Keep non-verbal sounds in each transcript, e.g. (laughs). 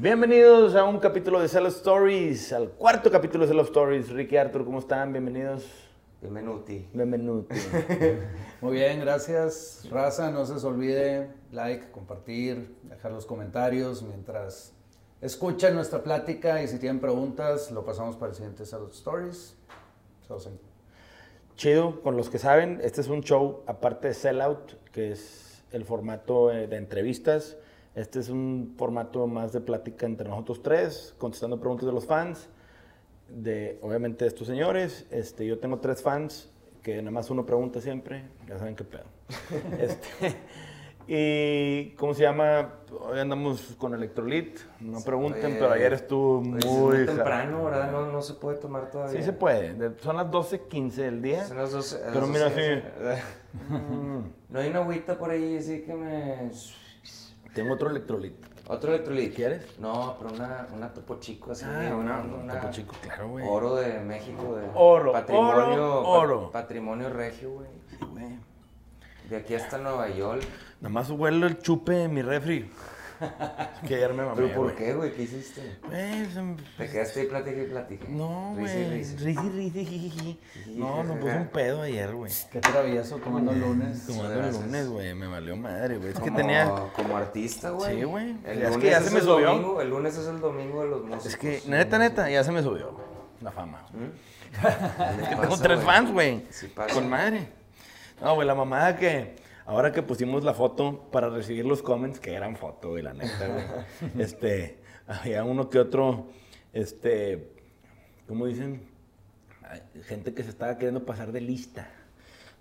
Bienvenidos a un capítulo de Cell Stories, al cuarto capítulo de Cell Stories. Ricky Arthur, ¿cómo están? Bienvenidos. Bienvenuti. Bienvenidos. (laughs) Muy bien, gracias. Raza, no se les olvide like, compartir, dejar los comentarios mientras escuchan nuestra plática y si tienen preguntas, lo pasamos para el siguiente Salud Stories. Sosen. Chido, con los que saben, este es un show aparte de Sellout, que es el formato eh, de entrevistas. Este es un formato más de plática entre nosotros tres, contestando preguntas de los fans, de obviamente de estos señores. Este, yo tengo tres fans, que nada más uno pregunta siempre, ya saben qué pedo. (laughs) Este, y, ¿cómo se llama? Hoy andamos con Electrolit, no pregunten, puede. pero ayer estuvo es muy... ja- temprano, ¿verdad? No, no se puede tomar todavía. Sí se puede, de- son las 12.15 del día. Son las 12, a las Pero mira, 12, sí. (laughs) No hay una agüita por ahí así que me... tengo otro Electrolit. ¿Otro electrolit? ¿Quieres? No, pero una, una topo chico así. Ah, una, una, Topo chico, claro, güey. Oro de México. De Oro, patrimonio, oro, oro. pa- patrimonio regio, güey. Sí, güey. De aquí hasta Nueva York. Nada más huelo el chupe de mi refri. (laughs) que ayer me mamé, ¿Pero por güey. qué, güey? ¿Qué hiciste? Güey, se- Te quedaste ahí, platiqué y platiqué. No, güey. risi. Risi, risi, jiji. No, me puse un pedo ayer, güey. Qué travieso tomando el lunes. Tomando el lunes, güey. Me valió madre, güey. Es que tenía... Como artista, güey. Sí, güey. Es que ya se me subió. domingo, el lunes es el domingo de los músicos. Es que, neta, neta, ya se me subió la fama. ¿Mm? (laughs) Es que Pasa, tengo tres güey. fans, güey. Sí pasa. Con madre. No, güey, la mamada que ahora que pusimos la foto para recibir los comments, que eran foto, güey, la neta, güey. (laughs) este, había uno que otro, este, ¿cómo dicen? Gente que se estaba queriendo pasar de lista.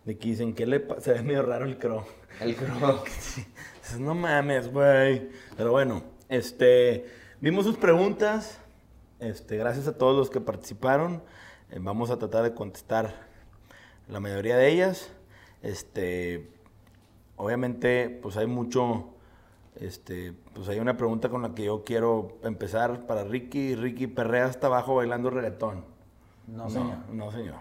De que dicen, ¿qué le pasa? Se ve medio raro el croc. El. (laughs) Dices, No mames, güey. Pero bueno, este, vimos sus preguntas. Este, gracias a todos los que participaron. Eh, vamos a tratar de contestar la mayoría de ellas. Este, obviamente, pues hay mucho, este, pues hay una pregunta con la que yo quiero empezar para Ricky. Ricky perrea hasta abajo bailando reggaetón. No, señor. No, señor.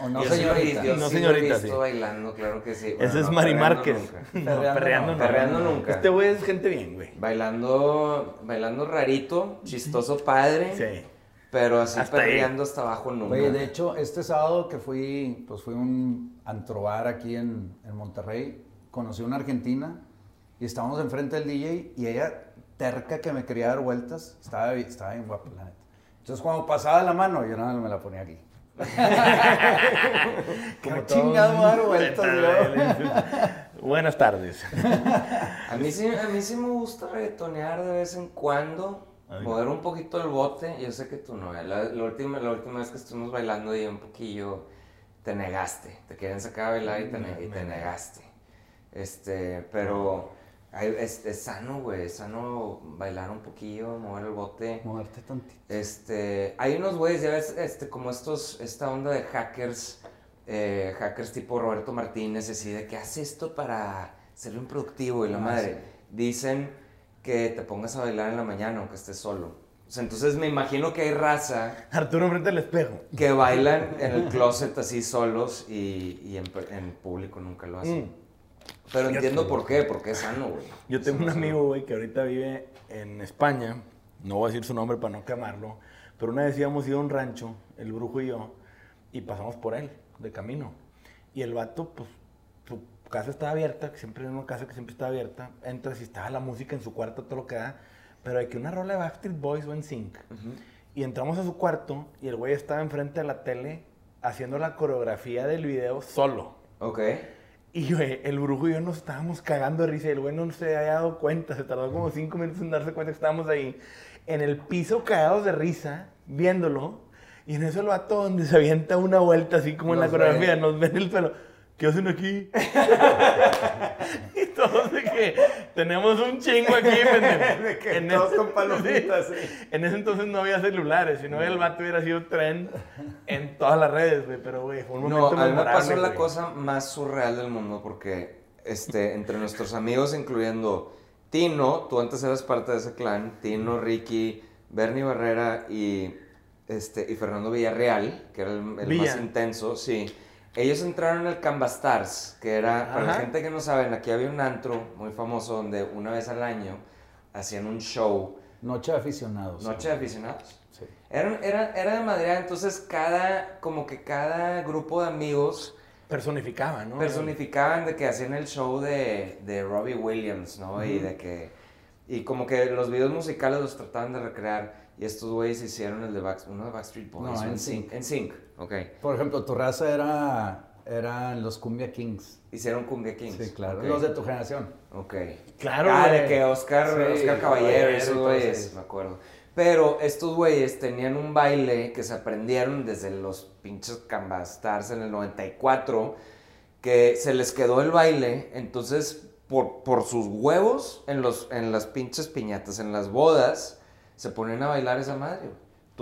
O no, Yo señorita. yo No, sí lo he señorita, visto sí. bailando, claro que sí. Ese es no, Mari perreando Márquez. nunca. No, Perreando perreando no. no. Perreando nunca. Este güey es gente bien, güey. Bailando, bailando rarito, chistoso padre. Sí. Pero así Hasta ahí. perreando hasta abajo nunca. Oye, de hecho, este sábado que fui, pues fui a un antrobar aquí en, en Monterrey, conocí a una argentina y estábamos enfrente del DJ y ella, terca que me quería dar vueltas, estaba, estaba bien guapa, la neta. Entonces, cuando pasaba la mano, yo nada más me la ponía aquí. (laughs) Como chingado dar vueltas. Buenas tardes. A mí, sí, a mí sí me gusta reggaetonear de vez en cuando, Ay. mover un poquito el bote. Yo sé que tú no, ¿eh? la, la última, la última vez que estuvimos bailando y un poquillo te negaste. Te querían sacar a bailar y te, ne- y te negaste. Este, pero es, es sano, güey, es sano bailar un poquillo, mover el bote. Moverte tantito. Este, hay unos güeyes, ya ves, este, como estos, esta onda de hackers, eh, hackers tipo Roberto Martínez, así de que hace esto para ser un productivo y la Ah, madre. sí. Dicen que te pongas a bailar en la mañana aunque estés solo. O sea, entonces me imagino que hay raza Arturo frente al espejo. que bailan en el closet así solos y, y en público nunca lo hacen. Mm. Pero Fíjate, entiendo por qué, porque es sano, güey. Yo tengo un amigo, güey, que ahorita vive en España. No voy a decir su nombre para no quemarlo. Pero una vez íbamos a ir a un rancho, el brujo y yo, y pasamos por él, de camino. Y el vato, pues, su casa estaba abierta, que siempre es una casa que siempre está abierta. Entras y estaba la música en su cuarto, todo lo que da. Pero hay que una rola de Backstreet Boys o en Sync. Y entramos a su cuarto y el güey estaba enfrente de la tele haciendo la coreografía del video solo. Ok. Y güey, el brujo y yo nos estábamos cagando de risa y el güey no se había dado cuenta, se tardó como cinco minutos en darse cuenta que estábamos ahí en el piso cagados de risa, viéndolo. Y en eso el vato donde se avienta una vuelta así como en la coreografía, nos ven el pelo. ¿Qué hacen aquí? (laughs) todos de que tenemos un chingo aquí, (laughs) pendejo. De que En todos ese- con palomitas, sí. sí. En ese entonces no había celulares, si no el vato hubiera sido tren en todas las redes, güey. Pero, güey, fue un No, momento a mí me pasó la cosa más surreal del mundo porque este, entre nuestros amigos, incluyendo Tino, tú antes eras parte de ese clan, Tino, Ricky, Bernie Barrera y, este, y Fernando Villarreal, que era el, el Villa. más intenso, sí. Ellos entraron al Canvas Stars, que era, para la gente que no saben, aquí había un antro muy famoso donde una vez al año hacían un show, Noche de aficionados. Noche de Aficionados. Sí. Era, era, era de madre, entonces cada, como que cada grupo de amigos Personificaba, ¿no? personificaban de que hacían el show de, de Robbie Williams, ¿no? Y de que, y como que los videos musicales los trataban de recrear, y estos güeyes hicieron el de Back, uno de Backstreet Boys, No, en. Sync, en Sync, ok. Por ejemplo, tu raza era, eran los Cumbia Kings. Hicieron Cumbia Kings. Sí, claro. ok. Los de tu generación. Ok. Claro, Ah, de que Oscar, Sí, Oscar Caballero, esos güeyes, me acuerdo. Pero estos güeyes tenían un baile que se aprendieron desde los pinches Canvas Stars en el 94, que se les quedó el baile, entonces por, por sus huevos en, los, en las pinches piñatas, en las bodas, se ponían a bailar esa madre.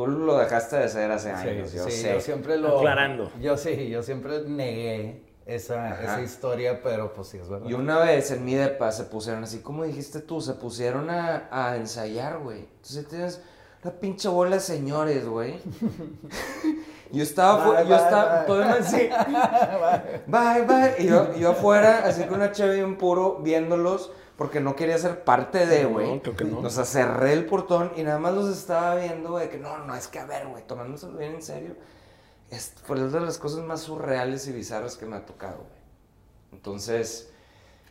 Tú lo dejaste de hacer hace años, yo sí, sé. yo siempre lo... Aclarando. Yo sí, yo siempre negué esa, esa historia, pero pues sí, es verdad. Y una vez en mi depa se pusieron así como dijiste tú, se pusieron a, a ensayar, güey. Entonces tienes una pinche bola de señores, güey. (laughs) yo estaba, fu- Bye, yo bye, estaba, bye. todo así, (laughs) bye, bye. Y yo, yo afuera, así con una cheve y un puro, viéndolos, porque no quería ser parte de, No, güey. creo que no. O sea, cerré el portón y nada más los estaba viendo, güey, que no, no, es que a ver, güey, tomándoselo bien en serio. Es, fue de las cosas más surreales y bizarras que me ha tocado, güey. Entonces,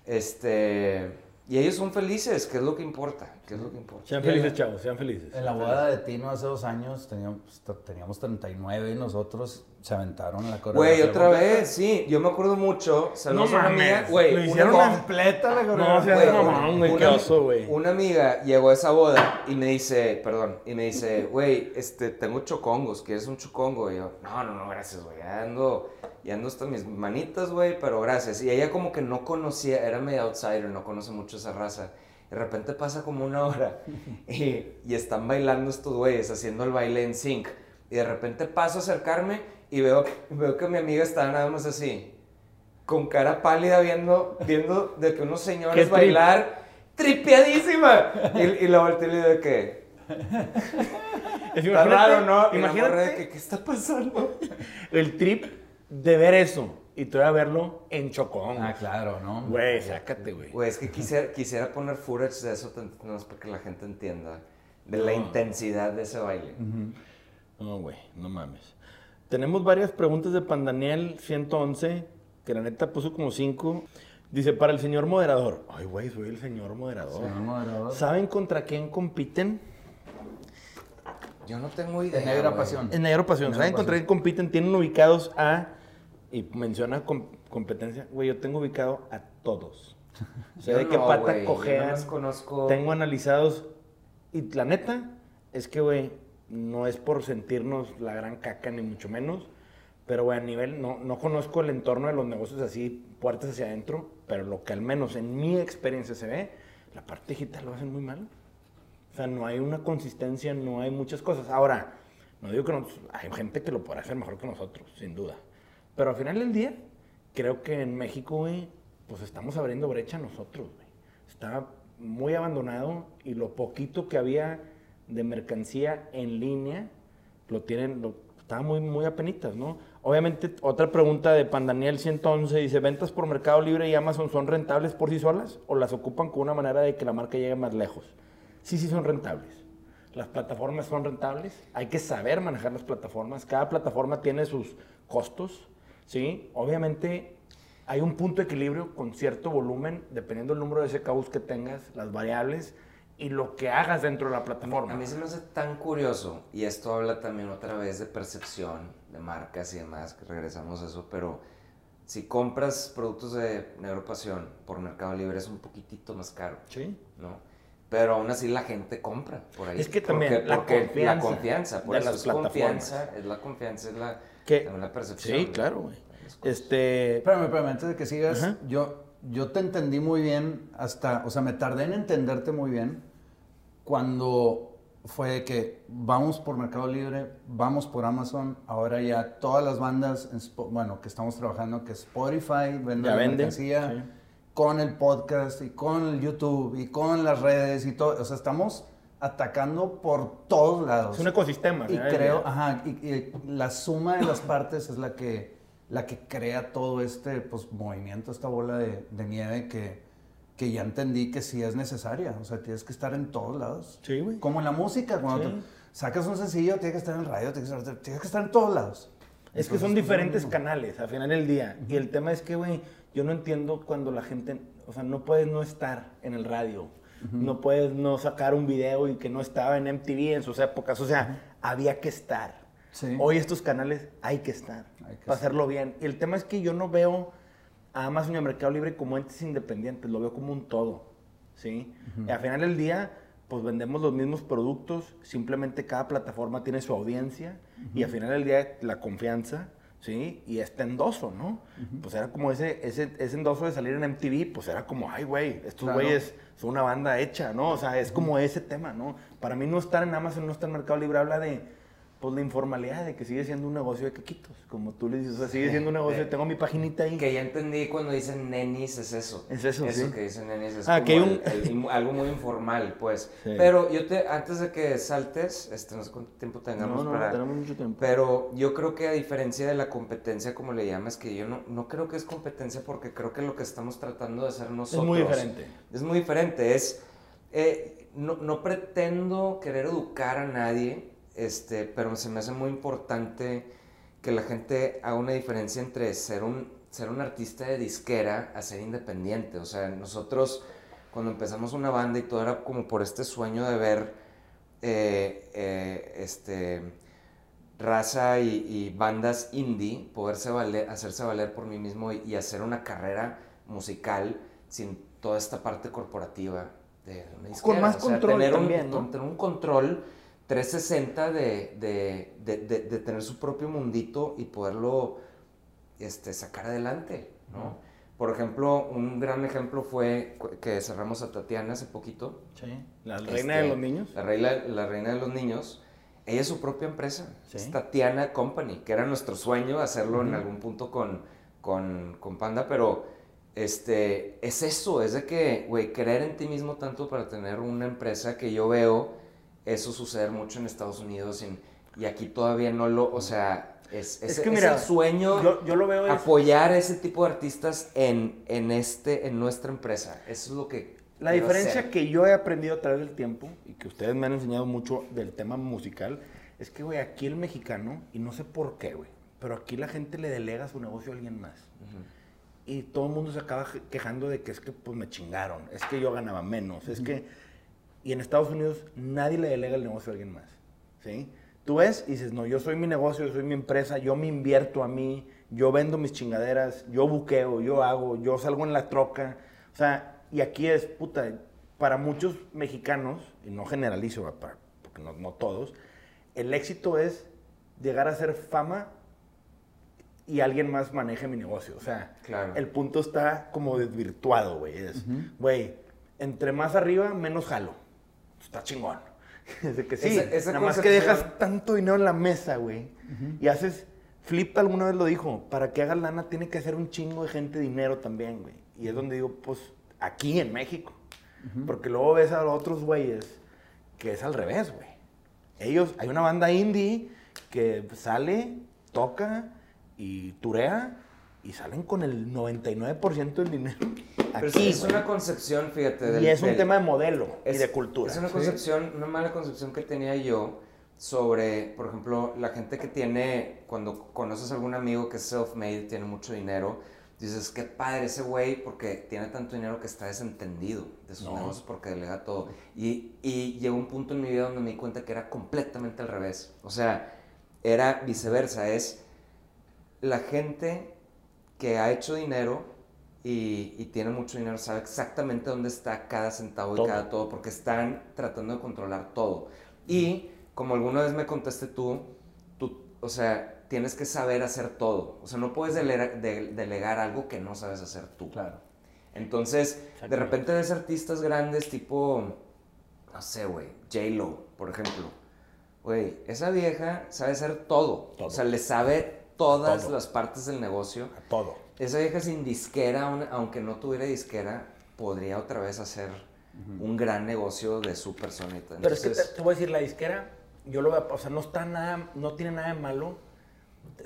este. Y ellos son felices, que es lo que importa. Que es lo que importa. Sean felices, chavos, sean felices. En la boda de Tino hace dos años teníamos, teníamos 39 y nosotros se aventaron la Güey, coreografía. otra vez, sí. Yo me acuerdo mucho. Saludos No a una amiga. mames, Güey, lo hicieron amiga- a- Completa la No, coreografía. Güey, mamón, güey, una- qué oso, güey. Una amiga llegó a esa boda y me dice, perdón, y me dice, güey, este, tengo chocongos, ¿quieres un chocongo? Y yo, no, no, no, gracias, güey, ya ando, ya ando hasta mis manitas, güey, pero gracias. Y ella como que no conocía, era medio outsider, no conoce mucho esa raza. De repente pasa como una hora (laughs) y, y están bailando estos güeyes, haciendo el baile en sync. Y de repente paso a acercarme y veo, veo que mi amiga está nada más así, con cara pálida viendo, viendo de que unos ¿Qué señores trip? bailar tripeadísima. Y, y la volteé y le digo de que, Es- está raro, ¿no? Y Imagínate de que, ¿qué está pasando? el trip de ver eso y todavía verlo en Chocón. Ah, claro, ¿no? Güey, sácate, güey. Güey, es que quisiera, quisiera poner footage de eso, nomás para que la gente entienda de la intensidad de ese baile. No, güey, no mames. Tenemos varias preguntas de Pandaniel 111, que la neta puso como cinco. Dice, para el señor moderador. Ay, güey, soy el señor moderador. Señor moderador. ¿Saben contra quién compiten? Yo no tengo idea. De negra güey. pasión. En Negro Pasión. Negro ¿Saben contra quién compiten? Tienen ubicados a... Y menciona com- competencia. Güey, yo tengo ubicado a todos. (laughs) O sea, Yo de qué no, pata yo cojean. nomás conozco... Tengo analizados. Y la neta es que, güey, no es por sentirnos la gran caca, ni mucho menos. Pero, güey, a nivel, no, no conozco el entorno de los negocios así, puertas hacia adentro. Pero lo que al menos en mi experiencia se ve, la parte digital lo hacen muy mal. O sea, no hay una consistencia, no hay muchas cosas. Ahora, no digo que no, hay gente que lo podrá hacer mejor que nosotros, sin duda. Pero al final del día, creo que en México, güey, pues estamos abriendo brecha nosotros, güey. Está muy abandonado y lo poquito que había de mercancía en línea, lo tienen, lo, está muy, muy apenitas, ¿no? Obviamente, otra pregunta de Pandaniel 111 dice, ¿ventas por Mercado Libre y Amazon son rentables por sí solas o las ocupan con una manera de que la marca llegue más lejos? Sí, sí son rentables. Las plataformas son rentables, hay que saber manejar las plataformas, cada plataforma tiene sus costos, ¿sí? Obviamente hay un punto de equilibrio con cierto volumen, dependiendo del número de SKUs que tengas, las variables y lo que hagas dentro de la plataforma. A mí se me hace tan curioso, y esto habla también otra vez de percepción de marcas y demás, que regresamos a eso, pero si compras productos de Negro Pasión por Mercado Libre es un poquitito más caro, Sí. ¿no? Pero aún así la gente compra por ahí. Es que también Porque- la porque confianza la confianza, por de eso las es plataformas. confianza, es la confianza, es la, Que- también la percepción. Sí, ¿no? claro, güey. Este, Espérame, espérame, antes de que sigas, Ajá. yo, yo te entendí muy bien hasta, o sea, me tardé en entenderte muy bien cuando fue que vamos por Mercado Libre, vamos por Amazon, ahora ya todas las bandas, bueno, que estamos trabajando, que Spotify vende Ya la vende, mercancía, sí. con el podcast y con el YouTube y con las redes y todo. O sea, estamos atacando por todos lados. Es un ecosistema. Y ¿verdad? creo, ajá, y, y la suma de las partes es la que, la que crea todo este pues, movimiento, esta bola de, de nieve que, que ya entendí que sí es necesaria. O sea, tienes que estar en todos lados. Sí, güey. Como en la música, cuando Sí. sacas un sencillo, tienes que estar en el radio, tienes que estar, tienes que estar en todos lados. Es que son pues, diferentes no. canales al final del día. Y el tema es que, güey, yo no entiendo cuando la gente, o sea, no puedes no estar en el radio. No puedes no sacar un video y que no estaba en MTV en sus épocas. O sea, había que estar. Sí. Hoy estos canales hay que estar Hay que para estar. hacerlo bien. Y el tema es que yo no veo a Amazon y a Mercado Libre como entes independientes, lo veo como un todo. ¿sí? Y al final del día, pues vendemos los mismos productos, simplemente cada plataforma tiene su audiencia y al final del día la confianza, ¿sí? Y este endoso, ¿no? Pues era como ese, ese, ese endoso de salir en MTV, pues era como, ay, güey, estos Claro. güeyes son una banda hecha, ¿no? O sea, es como ese tema, ¿no? Para mí no estar en Amazon, no estar en Mercado Libre, habla de, pues, la informalidad, de que sigue siendo un negocio de quequitos, como tú le dices, o sea, sigue siendo un negocio, de- tengo mi paginita ahí. Que ya entendí cuando dicen nenis es eso. Es eso, sí. que dicen nenis es Ah, como que hay el- un- el- algo muy informal, pues. Sí. Pero yo te, antes de que saltes, este, no sé cuánto tiempo tengamos no, no, para... no, tenemos mucho tiempo. Pero yo creo que a diferencia de la competencia, como le llamas, que yo no, no creo que es competencia porque creo que lo que estamos tratando de hacer nosotros... es muy diferente. Es muy diferente. Es, eh, no, no pretendo querer educar a nadie, este, pero se me hace muy importante que la gente haga una diferencia entre ser un, ser un artista de disquera a ser independiente. O sea, nosotros cuando empezamos una banda y todo era como por este sueño de ver eh, eh, este, raza y, y bandas indie poderse valer, hacerse valer por mí mismo y, y hacer una carrera musical sin toda esta parte corporativa de una disquera. más control tener un, también, ¿no? con- tener un control 360 de, de, de, de- tener su propio mundito y poderlo este, sacar adelante, ¿no? Por ejemplo, un gran ejemplo fue que cerramos a Tatiana hace poquito. Sí. La Este, reina de los niños. La reina, la reina de los niños. Ella es su propia empresa. Sí. Es Tatiana Company, que era nuestro sueño hacerlo en algún punto con, con, con Panda, pero este, es eso, es de que, güey, creer en ti mismo tanto para tener una empresa que yo veo eso suceder mucho en Estados Unidos y, y aquí todavía no lo, o sea, es, es, Es que es mira, el sueño Yo, yo lo veo es, apoyar a ese tipo de artistas en, en, este, en nuestra empresa. Eso es lo que... La diferencia hacer. que yo he aprendido a través del tiempo y que ustedes me han enseñado mucho del tema musical es que, güey, aquí el mexicano, y no sé por qué, güey, pero aquí la gente le delega su negocio a alguien más. Y todo el mundo se acaba quejando de que es que pues me chingaron, es que yo ganaba menos, es que... Y en Estados Unidos nadie le delega el negocio a alguien más, ¿sí? Tú ves y dices, no, yo soy mi negocio, yo soy mi empresa, yo me invierto a mí, yo vendo mis chingaderas, yo buqueo, yo hago, yo salgo en la troca. O sea, y aquí es, puta, para muchos mexicanos, y no generalizo, para- porque no, no todos, el éxito es llegar a ser fama y alguien más maneje mi negocio. O sea, Claro. el punto está como desvirtuado, güey. Es, güey, entre más arriba, menos jalo. Está chingón. Es (laughs) de que sí, Esa- esa nada más que dejas tanto dinero en la mesa, güey. Y haces, Flip alguna vez lo dijo, para que hagas lana tiene que hacer un chingo de gente dinero también, güey. Y es donde digo, pues, aquí en México. Porque luego ves a los otros güeyes que es al revés, güey. Ellos, hay una banda indie que sale, toca y turea y salen con el 99% del dinero. Pero Aquí, es, güey. una concepción, fíjate. del- y es un del- tema de modelo y es- de cultura. Es una concepción, una mala concepción que tenía yo sobre, por ejemplo, la gente que tiene, cuando conoces a algún amigo que es self-made, tiene mucho dinero, dices, qué padre ese güey porque tiene tanto dinero que está desentendido de sus No. negocios porque delega todo. Y, y llegó un punto en mi vida donde me di cuenta que era completamente al revés. O sea, era viceversa, es la gente que ha hecho dinero y, y tiene mucho dinero sabe exactamente dónde está cada centavo Todo. y cada todo, porque están tratando de controlar todo. Y como alguna vez me contaste tú, tú, o sea, tienes que saber hacer todo. O sea, no puedes delegar, de- delegar algo que no sabes hacer tú. Claro. Entonces, de repente ves artistas grandes tipo, no sé, güey, J-Lo, por ejemplo. Güey, esa vieja sabe hacer todo. Todo. O sea, le sabe todas Todo. las partes del negocio. A todo. esa vieja sin disquera, aun- aunque no tuviera disquera, podría otra vez hacer un gran negocio de su personita. Pero es que te, te voy a decir, la disquera, yo lo veo, o sea, no está nada, no tiene nada de malo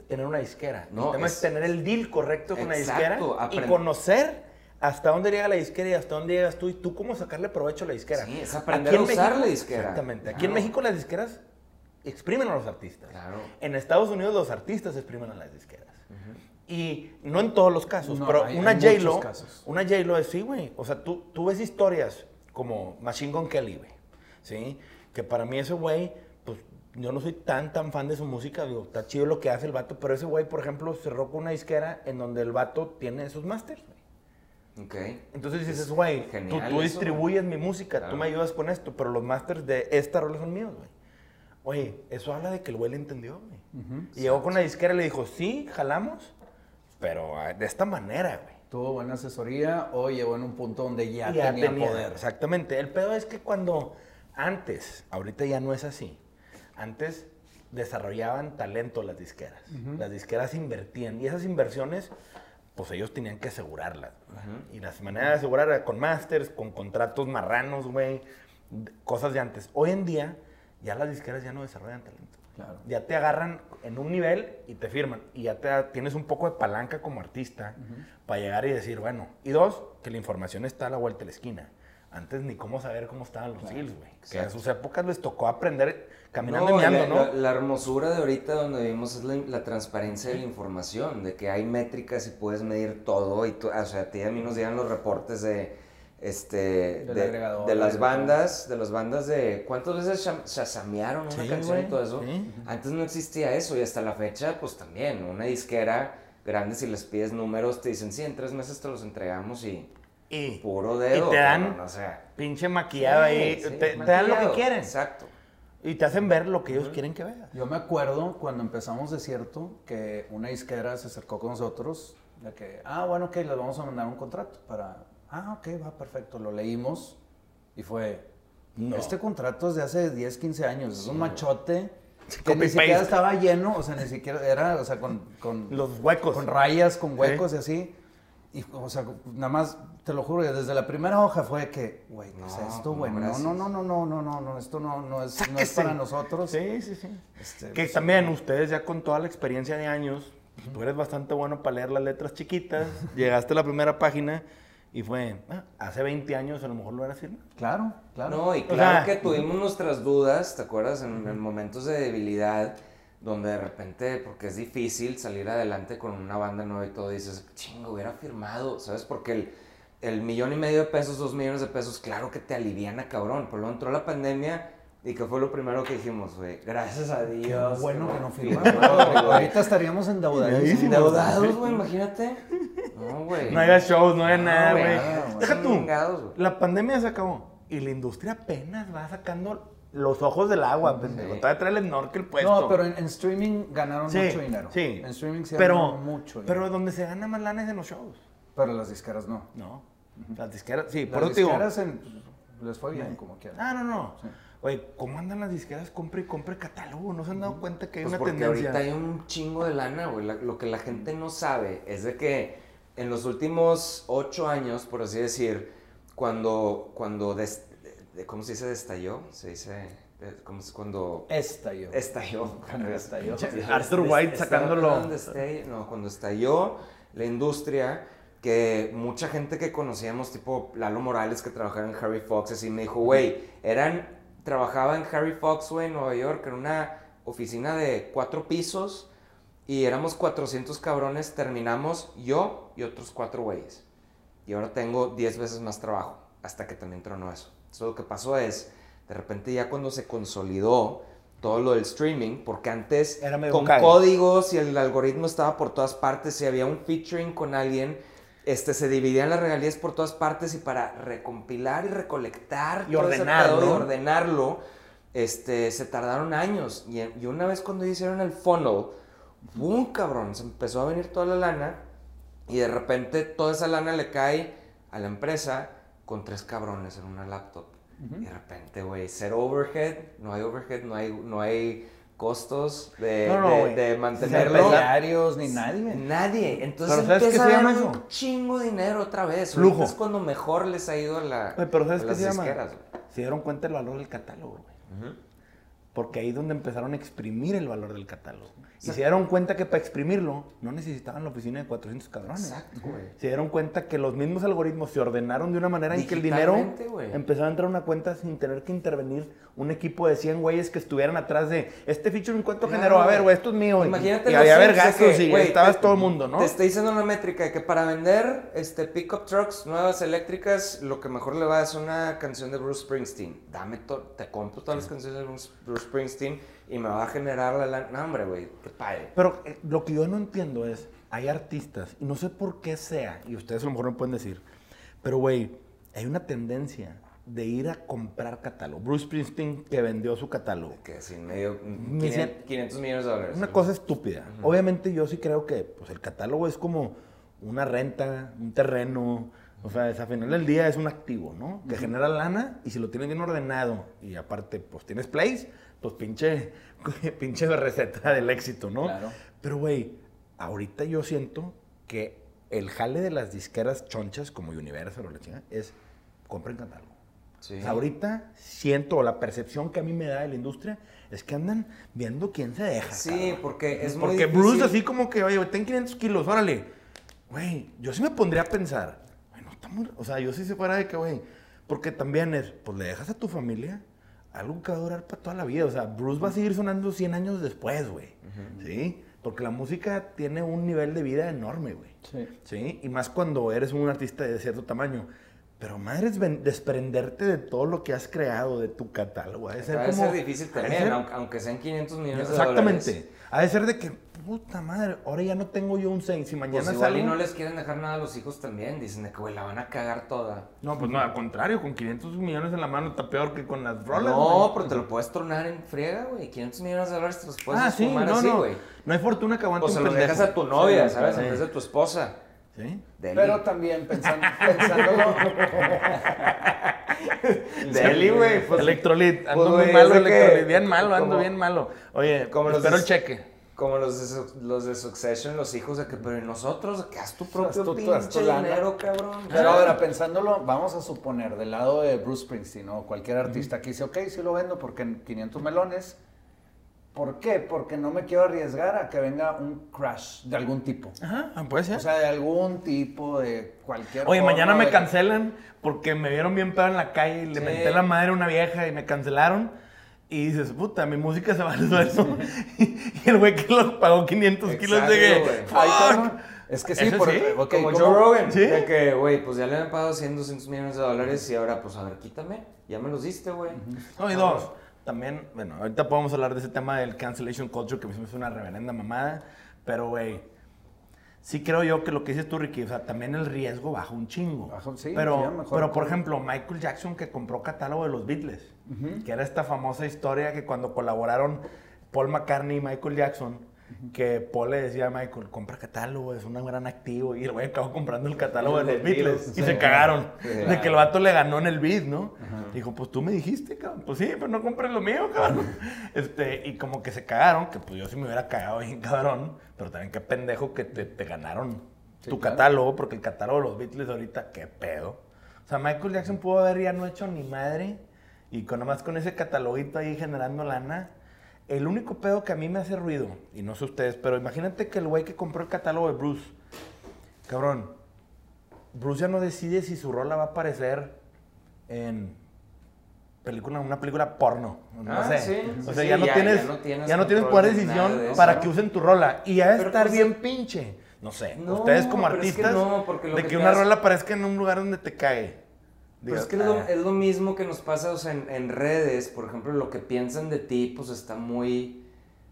tener una disquera. No, el tema es, es- tener el deal correcto con la Exacto, disquera y conocer hasta dónde llega la disquera y hasta dónde llegas tú y tú cómo sacarle provecho a la disquera. Sí, es aprender a usar la disquera. Exactamente. Aquí en. México las disqueras exprimen a los artistas. Claro. En Estados Unidos los artistas exprimen a las disqueras. Y no en todos los casos, No, pero hay- una J-Lo, una J-Lo es, sí, güey. O sea, tú, tú ves historias como Machine Gun Kelly, güey. ¿Sí? Que para mí ese güey, pues yo no soy tan, tan fan de su música. Digo, está chido lo que hace el vato. Pero ese güey, por ejemplo, cerró con una disquera en donde el vato tiene esos masters, güey. ok. Entonces dices, güey, tú, tú eso, distribuyes mi música, Claro. tú me ayudas con esto, pero los masters de esta rola son míos, güey. Oye, eso habla de que el güey le entendió, güey. Y llegó con la disquera y le dijo, sí, jalamos, pero ah, de esta manera, güey. Tuvo buena asesoría o llegó en un punto donde ya, tenía, tenía poder. Exactamente. El pedo es que cuando antes, ahorita ya no es así, antes desarrollaban talento las disqueras. Las disqueras invertían y esas inversiones, pues ellos tenían que asegurarlas. ¿verdad? Y las maneras de asegurar era con masters, con contratos marranos, güey, cosas de antes. Hoy en día, ya las disqueras ya no desarrollan talento. Claro. Ya te agarran en un nivel y te firman. Y ya te tienes un poco de palanca como artista para llegar y decir, bueno. Y dos, que la información está a la vuelta de la esquina. Antes ni cómo saber cómo estaban los deals, güey. Que exacto. sus épocas les tocó aprender caminando y No, meando, la, ¿no? la- la hermosura de ahorita donde vivimos es la, la transparencia de la información, de que hay métricas y puedes medir todo. Y tú, o sea, a ti y a mí nos llegan los reportes de, este, Del de, agregador, de las bandas, de las bandas de cuántas veces shazamearon una Sí, canción y todo eso. sí. Antes no existía eso y hasta la fecha, pues también, una disquera grande si les pides números te dicen, sí, en tres meses te los entregamos y Y, puro dedo. y te dan cabrón, o sea, pinche maquillado ahí. sí, sí, te, te dan lo que quieren. Exacto. Y te hacen ver lo que ellos quieren que veas. Yo me acuerdo cuando empezamos Desierto que una disquera se acercó con nosotros de que, ah, bueno, ok, les vamos a mandar un contrato para, ah, ok, va, perfecto, lo leímos y fue, No. este contrato es de hace 10, 15 años, es un machote (laughs) que ni siquiera estaba lleno, o sea, ni siquiera era, o sea, con, con, Los huecos. con rayas, con huecos y así. Y, o sea, nada más, te lo juro, desde la primera hoja fue que, güey, ¿qué es No, esto, no, güey? No, no, no, no, no, no, no, no, esto no, no, es, no es para nosotros. Sí, sí, sí. Este, Que también ustedes ya con toda la experiencia de años, pues, tú eres bastante bueno para leer las letras chiquitas, (laughs) llegaste a la primera página y fue, ah, hace 20 años a lo mejor lo era firmado. Claro, claro. No, y O claro sea, que tuvimos nuestras dudas, ¿te acuerdas? En, en momentos de debilidad, donde de repente, porque es difícil salir adelante con una banda nueva y todo, dices, chingo, hubiera firmado, ¿sabes? Porque el, el millón y medio de pesos, dos millones de pesos, claro que te aliviana, cabrón. Pero luego entró la pandemia y que fue lo primero que dijimos, güey, gracias a Dios. bueno que no firmamos. Ahorita estaríamos endeudadísimos. Endeudados, güey, imagínate. No, güey. No haya shows, no haya No, nada, güey. Deja tú. La pandemia se acabó y la industria apenas va sacando los ojos del agua, pendejo. Todavía trae el snorkel puesto. No, pero en, en streaming ganaron Sí, mucho dinero. Sí. En streaming sí pero, ganaron mucho dinero. Pero donde se gana más lana es en los shows. Pero las disqueras no. No. Las disqueras, sí, por Las eso te digo. disqueras en- les fue bien, como quieran. Ah, no, no. Sí. Oye, ¿cómo andan las disqueras? Compre y compre catálogo. ¿No se han dado cuenta que hay Pues una porque tendencia? ahorita hay un chingo de lana, güey. La- lo que la gente no sabe es de que en los últimos ocho años, por así decir, cuando, cuando des- de- ¿cómo se dice destalló? Se dice, de- ¿cómo se- cuando Estalló. estalló? (laughs) Cuando estalló. Arthur White sacándolo. no, cuando estalló la industria, que mucha gente que conocíamos, tipo Lalo Morales, que trabajaba en Harry Fox, así me dijo, güey, eran, trabajaba en Harry Fox, güey, en Nueva York, en una oficina de cuatro pisos, y éramos 400 cabrones, terminamos yo y otros cuatro güeyes. Y ahora tengo 10 veces más trabajo, hasta que también tronó eso. Entonces lo que pasó es, de repente ya cuando se consolidó todo lo del streaming, porque antes Era con cague. códigos y el algoritmo estaba por todas partes, si había un featuring con alguien, este, se dividían las regalías por todas partes y para recompilar y recolectar Y todo ordenarlo. y ordenarlo, este, se tardaron años. Y, y una vez cuando hicieron el funnel, ¡boom, cabrón! Se empezó a venir toda la lana y de repente toda esa lana le cae a la empresa con tres cabrones en una laptop. Y de repente, güey, cero overhead, no hay overhead, no hay, no hay costos de, No, no, de- güey. de mantenerlo. Empresarios ni nadie. Nadie. Entonces Pero ¿sabes qué empieza se a llama haber eso? un chingo de dinero otra vez. Flujo. Ahorita Es cuando mejor les ha ido a, la, pero ¿sabes a qué las se llama? Se dieron cuenta del valor del catálogo, güey. Porque ahí es donde empezaron a exprimir el valor del catálogo. Y se dieron cuenta que para exprimirlo no necesitaban la oficina de 400 cabrones. Exacto, güey. Se dieron cuenta que los mismos algoritmos se ordenaron de una manera en que el dinero güey. empezó a entrar a una cuenta sin tener que intervenir un equipo de 100 güeyes que estuvieran atrás de este feature cuánto Claro, generó, a ver, güey. esto es mío. Imagínate y los había de vergazos que, y güey, estabas te- todo el mundo, ¿no? Te está diciendo una métrica de que para vender este pickup trucks nuevas eléctricas, lo que mejor le va es una canción de Bruce Springsteen. Dame to- te compro todas las canciones de Bruce, Bruce Springsteen y me va a generar la lan- No, hombre, güey, qué padre. Pero eh, lo que yo no entiendo es, hay artistas, y no sé por qué sea, y ustedes a lo mejor me pueden decir, pero güey, hay una tendencia de ir a comprar catálogo. Bruce Springsteen que vendió su catálogo. Que sin medio. Me 500, siento- 500 millones de dólares. Una cosa estúpida. Obviamente yo sí creo que pues, el catálogo es como una renta, un terreno. O sea, es, al final del día es un activo, ¿no? Que genera lana y si lo tienes bien ordenado y aparte pues tienes plays, pues pinche, (laughs) pinche receta del éxito, ¿no? Claro. Pero güey, ahorita yo siento que el jale de las disqueras chonchas como Universal o la chingada es compren catálogo. Sí. O sea, ahorita siento, o la percepción que a mí me da de la industria, es que andan viendo quién se deja. Sí, cabrón. porque es muy Porque difícil. Bruce así como que, oye, ten 500 kilos, órale. Güey, yo sí me pondría a pensar, muy... O sea, yo sí se fuera de que, güey, porque también es, pues le dejas a tu familia algo que va a durar para toda la vida. O sea, Bruce va a seguir sonando 100 años después, güey. ¿Sí? Porque la música tiene un nivel de vida enorme, güey. Sí. ¿Sí? Y más cuando eres un artista de cierto tamaño. Pero madre, es desprenderte de todo lo que has creado, de tu catálogo. Ha de ser ser difícil también, ser- aunque, sean 500 millones de Exactamente. Ha de ser de que, puta madre, ahora ya no tengo yo un 6. Si mañana Pues igual y no les quieren dejar nada a los hijos también. Dicen de que, güey, la van a cagar toda. No, pues no, al contrario, con 500 millones en la mano está peor que con las rolas. no, güey. pero te lo puedes tronar en friega, güey. 500 millones de dólares te los puedes Ah, sí, no, así, no. güey. No hay fortuna que aguante O se pendejo. dejas a tu novia, Sí, ¿sabes? En vez de tu esposa. ¿Sí? Deli. Pero también pensando, pensándolo. (laughs) Deli, güey. Pues, Electrolit, ando pues, muy malo que- bien malo, ando como- bien malo. Oye, como los espero de- el cheque. Como los de, los de Succession, los hijos de que, pero ¿y nosotros, que haz tu propio tu- tu- pinche haz tu dinero, cabrón. Pero ahora, pensándolo, vamos a suponer, del lado de Bruce Springsteen o cualquier artista que dice, ok, sí lo vendo porque en 500 melones. ¿Por qué? Porque no me quiero arriesgar a que venga un crash de algún tipo. Ajá, ah, puede ser. O sea, de algún tipo, de cualquier Oye, forma mañana me de- cancelan porque me vieron bien pedo en la calle y le Sí. menté la madre a una vieja y me cancelaron. Y dices, puta, mi música se va al suelo. (laughs) y el güey que lo pagó 500 kilos de Exacto, que. Es que sí, Eso por, sí, ok, Como. Joe Rogan, ¿Sí? de que, güey, pues ya le han pagado 100, 200 millones de dólares y ahora, pues a ver, quítame, ya me los diste, güey. No, y dos. También, bueno, ahorita podemos hablar de ese tema del cancellation culture que me hizo una reverenda mamada. Pero, güey, sí creo yo que lo que dices tú, Ricky, o sea, también el riesgo baja un chingo. Baja un- sí, pero, mejor pero, por ejemplo, Michael Jackson que compró catálogo de los Beatles, que era esta famosa historia que cuando colaboraron Paul McCartney y Michael Jackson, que Paul le decía a Michael, compra catálogo, es un gran activo, y el güey acabó comprando el catálogo de los Beatles, y sí. se cagaron, Sí. de que el vato le ganó en el beat, ¿no? Dijo, pues tú me dijiste, cabrón, pues sí, pero no compres lo mío, cabrón. Este, y como que se cagaron, que pues yo sí me hubiera cagado bien, cabrón, pero también qué pendejo que te, te ganaron Sí, tu claro. catálogo, porque el catálogo de los Beatles ahorita, qué pedo. O sea, Michael Jackson pudo haber ya no hecho ni madre, y con nomás con ese cataloguito ahí generando lana. El único pedo que a mí me hace ruido, y no sé ustedes, pero imagínate que el güey que compró el catálogo de Bruce, cabrón, Bruce ya no decide si su rola va a aparecer en película, una película porno. No Ah, sé. sí, o sea, sí, ya, no ya- tienes, ya no tienes ya no tienes control poder de de nada decisión de para que usen tu rola. Y ya estar pues, bien pinche. No sé. No, ustedes como pero es que artistas, no, de que una hace- rola aparezca en un lugar donde te cae. Digas, es que es lo, "Ah". es lo mismo que nos pasa o sea, en, en redes, por ejemplo, lo que piensan de ti, pues está muy,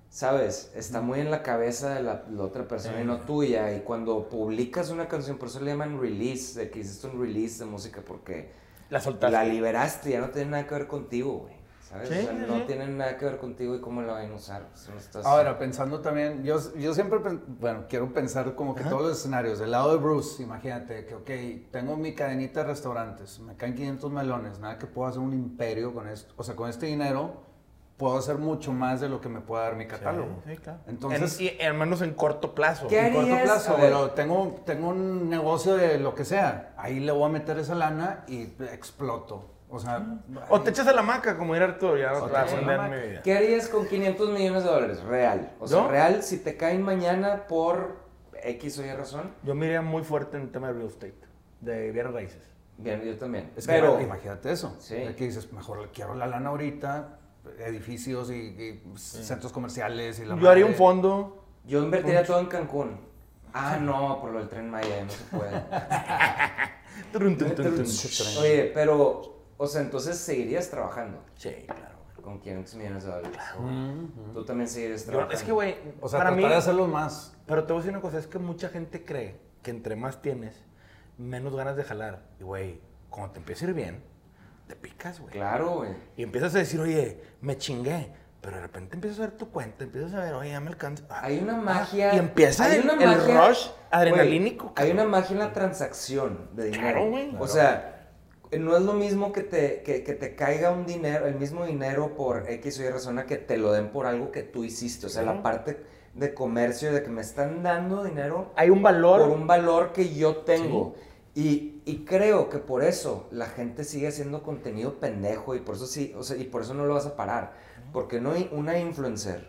¿sabes? Está muy en la cabeza de la, la otra persona y no tuya. Y cuando publicas una canción, por eso le llaman release, de que hiciste un release de música, porque La soltaste. la liberaste, ya no tiene nada que ver contigo, güey. ¿Sabes? Sí, o sea, sí, no sí. tienen nada que ver contigo y cómo la van a usar. No estás- Ahora, pensando también, yo, yo siempre, bueno, quiero pensar como que todos los escenarios. Del lado de Bruce, imagínate que, ok, tengo mi cadenita de restaurantes, me caen 500 melones, nada que puedo hacer un imperio con esto, o sea, con este dinero, puedo hacer mucho más de lo que me pueda dar mi catálogo. Sí, claro. Entonces, En- y al menos en corto plazo. ¿Qué en corto plazo, pero tengo, tengo un negocio de lo que sea. Ahí le voy a meter esa lana y exploto. O sea, O te echas a la maca, como era Arturo, ya O te a mi vida. ¿Qué harías con 500 millones de dólares? Real. O sea, ¿Yo? real, si te caen mañana por X o Y razón. Yo me iría muy fuerte en el tema de real estate, de bienes raíces. Bien, yo también. es que Pero, imagínate eso. Sí. Que dices, mejor le quiero la lana ahorita, edificios y, y centros comerciales y la Yo haría un fondo. yo invertiría todo en Cancún. Ah, no, por lo del tren Maya, no se puede. (laughs) Oye, pero, o sea, entonces seguirías trabajando Sí, claro. con 500 millones de dólares. Tú también seguirías Yo- trabajando. es que, güey, O sea, para mí... de hacerlo más. Pero te voy a decir una cosa, es que mucha gente cree que entre más tienes, menos ganas de jalar. Y, güey, cuando te empieza a ir bien, te picas, güey. Claro, güey. Y empiezas a decir, oye, me chingué. Pero de repente empiezas a ver tu cuenta, empiezas a ver, oye, ya me alcanza. Ah, Hay una ah, magia. Y empieza hay el, una el magia- rush adrenalínico. Güey, hay una magia en la transacción de dinero. Claro, güey. O Claro. sea, no es lo mismo que te, que, que te caiga un dinero, el mismo dinero por X o Y razón a que te lo den por algo que tú hiciste. O sea, la parte de comercio, de que me están dando dinero Hay un valor. por un valor que yo tengo. Y, y creo que por eso la gente sigue haciendo contenido pendejo y por eso sí, o sea, y por eso no lo vas a parar. Porque no hay una influencer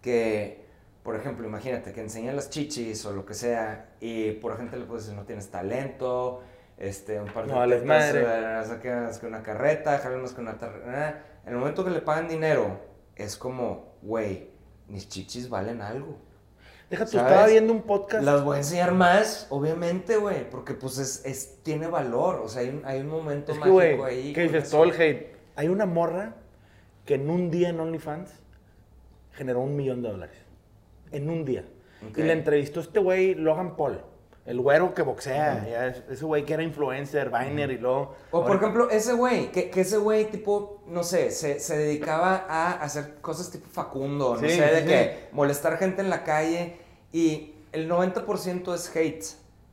que, por ejemplo, imagínate que enseña las chichis o lo que sea y por gente le puedes decir no tienes talento, este, un par de No tetas, eh, con una carreta, jalas más con una carreta. En el momento que le pagan dinero, es como, güey, mis chichis valen algo. Deja tú, ¿sabes? estaba viendo un podcast. Las voy a enseñar más, obviamente, güey, porque pues es, es- tiene valor, o sea, hay un, hay un momento Es que, mágico güey, ahí. que dices todo el hate. Hay una morra que en un día en OnlyFans generó un millón de dólares. En un día. Ok. Y le entrevistó este güey, Logan Paul. El güero que boxea. ya es- ese güey que era influencer, Viner y luego... O por ejemplo, ese güey, que, que ese güey, tipo, no sé, se, se dedicaba a hacer cosas tipo Facundo, no sé, de sí, que molestar gente en la calle y el 90% es hate.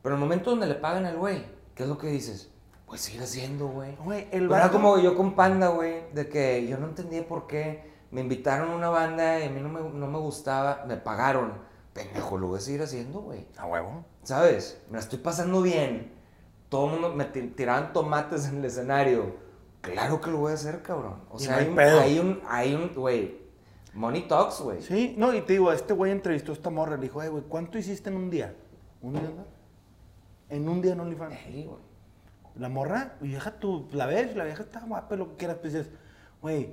Pero el momento donde le pagan al güey, ¿qué es lo que dices? Pues seguir haciendo, güey. Güey, el Pero Era como yo con Panda, güey, de que yo no entendía por qué me invitaron a una banda y a mí no me, no me gustaba, me pagaron. Pendejo, lo voy a seguir haciendo, güey. A huevo. ¿Sabes? Me la estoy pasando bien. Todo el mundo me ti- tiraban tomates en el escenario. Claro que lo voy a hacer, cabrón. O sea, hay hay, un, hay un, güey, money talks, güey. Sí, no, y te digo, este güey entrevistó a esta morra. Le dijo, "Ay, güey, ¿cuánto hiciste en un día? ¿Un dólares? En un día en OnlyFans. Ey, güey. La morra, y deja tú, la ves, la vieja está guapa, lo que quieras, pues dices, güey,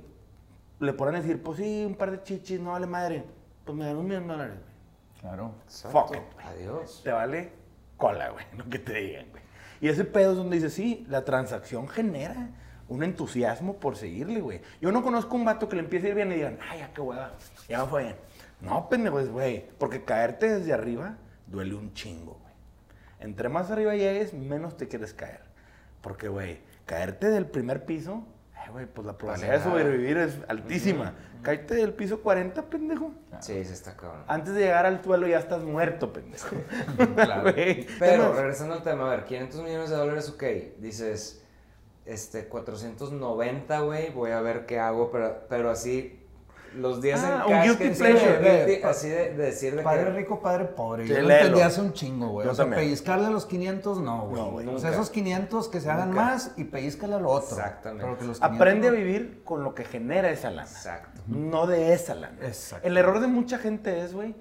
le a decir, pues sí, un par de chichis, no vale madre. Pues me dan un millón de dólares, güey. Claro. Exacto. Fuck it. Adiós. Te vale cola, güey, lo que te digan, güey. Y ese pedo es donde dices, sí, la transacción genera un entusiasmo por seguirle, güey. Yo no conozco un vato que le empiece a ir bien y digan, ay, ya qué hueva, ya me fue bien. No, pendejo, es, güey, porque caerte desde arriba duele un chingo, güey. Entre más arriba llegues, menos te quieres caer. Porque, güey, caerte del primer piso, ay, güey, pues la probabilidad de sobrevivir es altísima. Caerte del piso 40, pendejo. Sí, sí está cabrón. Antes de llegar al suelo ya estás muerto, pendejo. (laughs) (laughs) Claro. Pero, regresando al tema, a ver, 500 millones de dólares, ok. Dices, este, 490, güey, voy a ver qué hago, pero, pero así, los días Ah, en un cash guilty pleasure. tiene, guilty- así de, de decir de Padre que... rico, padre pobre. Sí, Yo lo entendí hace un chingo, güey. O sea, también. pellizcarle a los 500, no, güey. No, güey, o sea, esos 500 que se hagan Nunca. más y pellizcale a lo otro. Exactamente. Pero que los 500 Aprende a no. vivir con lo que genera esa lana. Exacto. No de esa lana. Exacto. El error de mucha gente es, güey,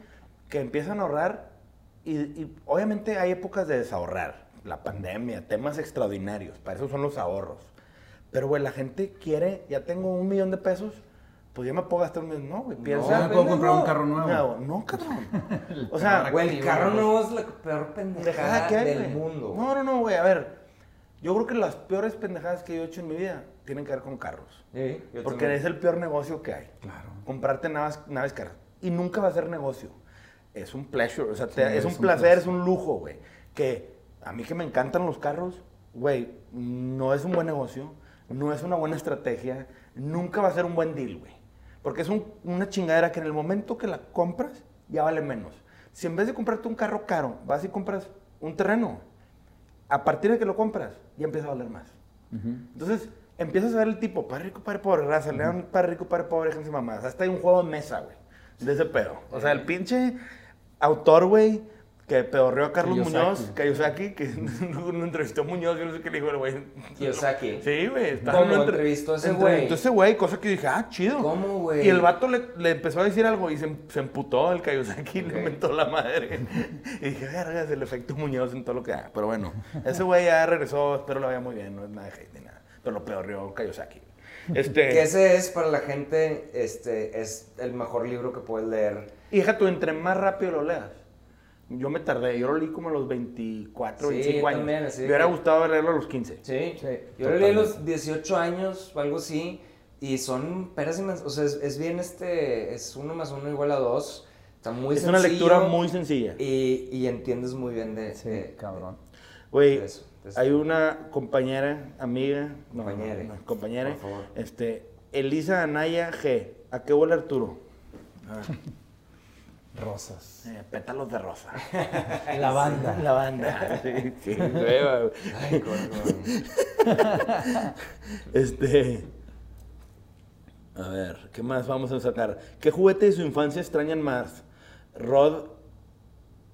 que empiezan a ahorrar y, y obviamente hay épocas de desahorrar. La pandemia, temas extraordinarios. Para eso son los ahorros. Pero, güey, la gente quiere, ya tengo un millón de pesos, pues ya me puedo gastar un millón. No, güey, piensa. ya me puedo comprar un carro nuevo. No, no, cabrón. (laughs) o sea, Güey, el carro nuevo es la peor pendejada que hay, del güey. mundo. No, no, no, güey, a ver. Yo creo que las peores pendejadas que yo he hecho en mi vida tienen que ver con carros. Sí, yo Porque también. es el peor negocio que hay. Claro. Comprarte naves, naves caras. Y nunca va a ser negocio. Es un pleasure, o sea, te- Sí, es un es un placer, placer. es un lujo, güey. Que a mí que me encantan los carros, güey, no es un buen negocio, no es una buena estrategia, nunca va a ser un buen deal, güey. Porque es un- una chingadera que en el momento que la compras, ya vale menos. Si en vez de comprarte un carro caro, vas y compras un terreno, a partir de que lo compras, ya empieza a valer más. Entonces, empiezas a ver el tipo, padre rico, padre pobre, raza, le dan padre rico, padre pobre, déjense mamadas. Hasta hay un juego de mesa, güey, de ese pedo. O sea, el pinche autor, güey, que pedorreó a Carlos Kiyosaki. Muñoz, Kiyosaki, que (laughs) no entrevistó a Muñoz, yo no sé qué le dijo el güey. Kiyosaki. Sí, güey. ¿Cómo entre- entrevistó a ese entrevistó güey? a ese güey, cosa que dije, ah, chido. ¿Cómo, güey? Y el vato le, le empezó a decir algo y se, se emputó el Kiyosaki y le mentó la madre. (laughs) y dije, verga, es el efecto Muñoz en todo lo que haga. Pero bueno, (laughs) ese güey ya regresó, espero lo vaya muy bien, no es nada de hate ni nada. Pero lo pedorreó Kiyosaki. Este, Que ese es para la gente, este, es el mejor libro que puedes leer. Deja tú, entre más rápido lo leas. Yo me tardé, yo lo leí como a los 24, Sí, 25 yo años. también, me hubiera gustado leerlo a los 15. Sí, Sí, yo lo leí a los totalmente. 18 años o algo así. Y son peras y. O sea, es, es bien este. Es uno más uno igual a dos. Está muy es sencillo. una lectura muy sencilla. Y, y entiendes muy bien de. Sí, de- cabrón. Güey, hay una compañera, amiga, no, Compañere. no, no, compañera, Por favor. este, Elisa Anaya G. ¿A qué huele Arturo? (laughs) Rosas. Eh, pétalos de rosa. (laughs) La banda. (laughs) La banda. (laughs) Sí, sí. Ay, Este. A ver, ¿qué más vamos a sacar? ¿Qué juguete de su infancia extrañan más? Rod.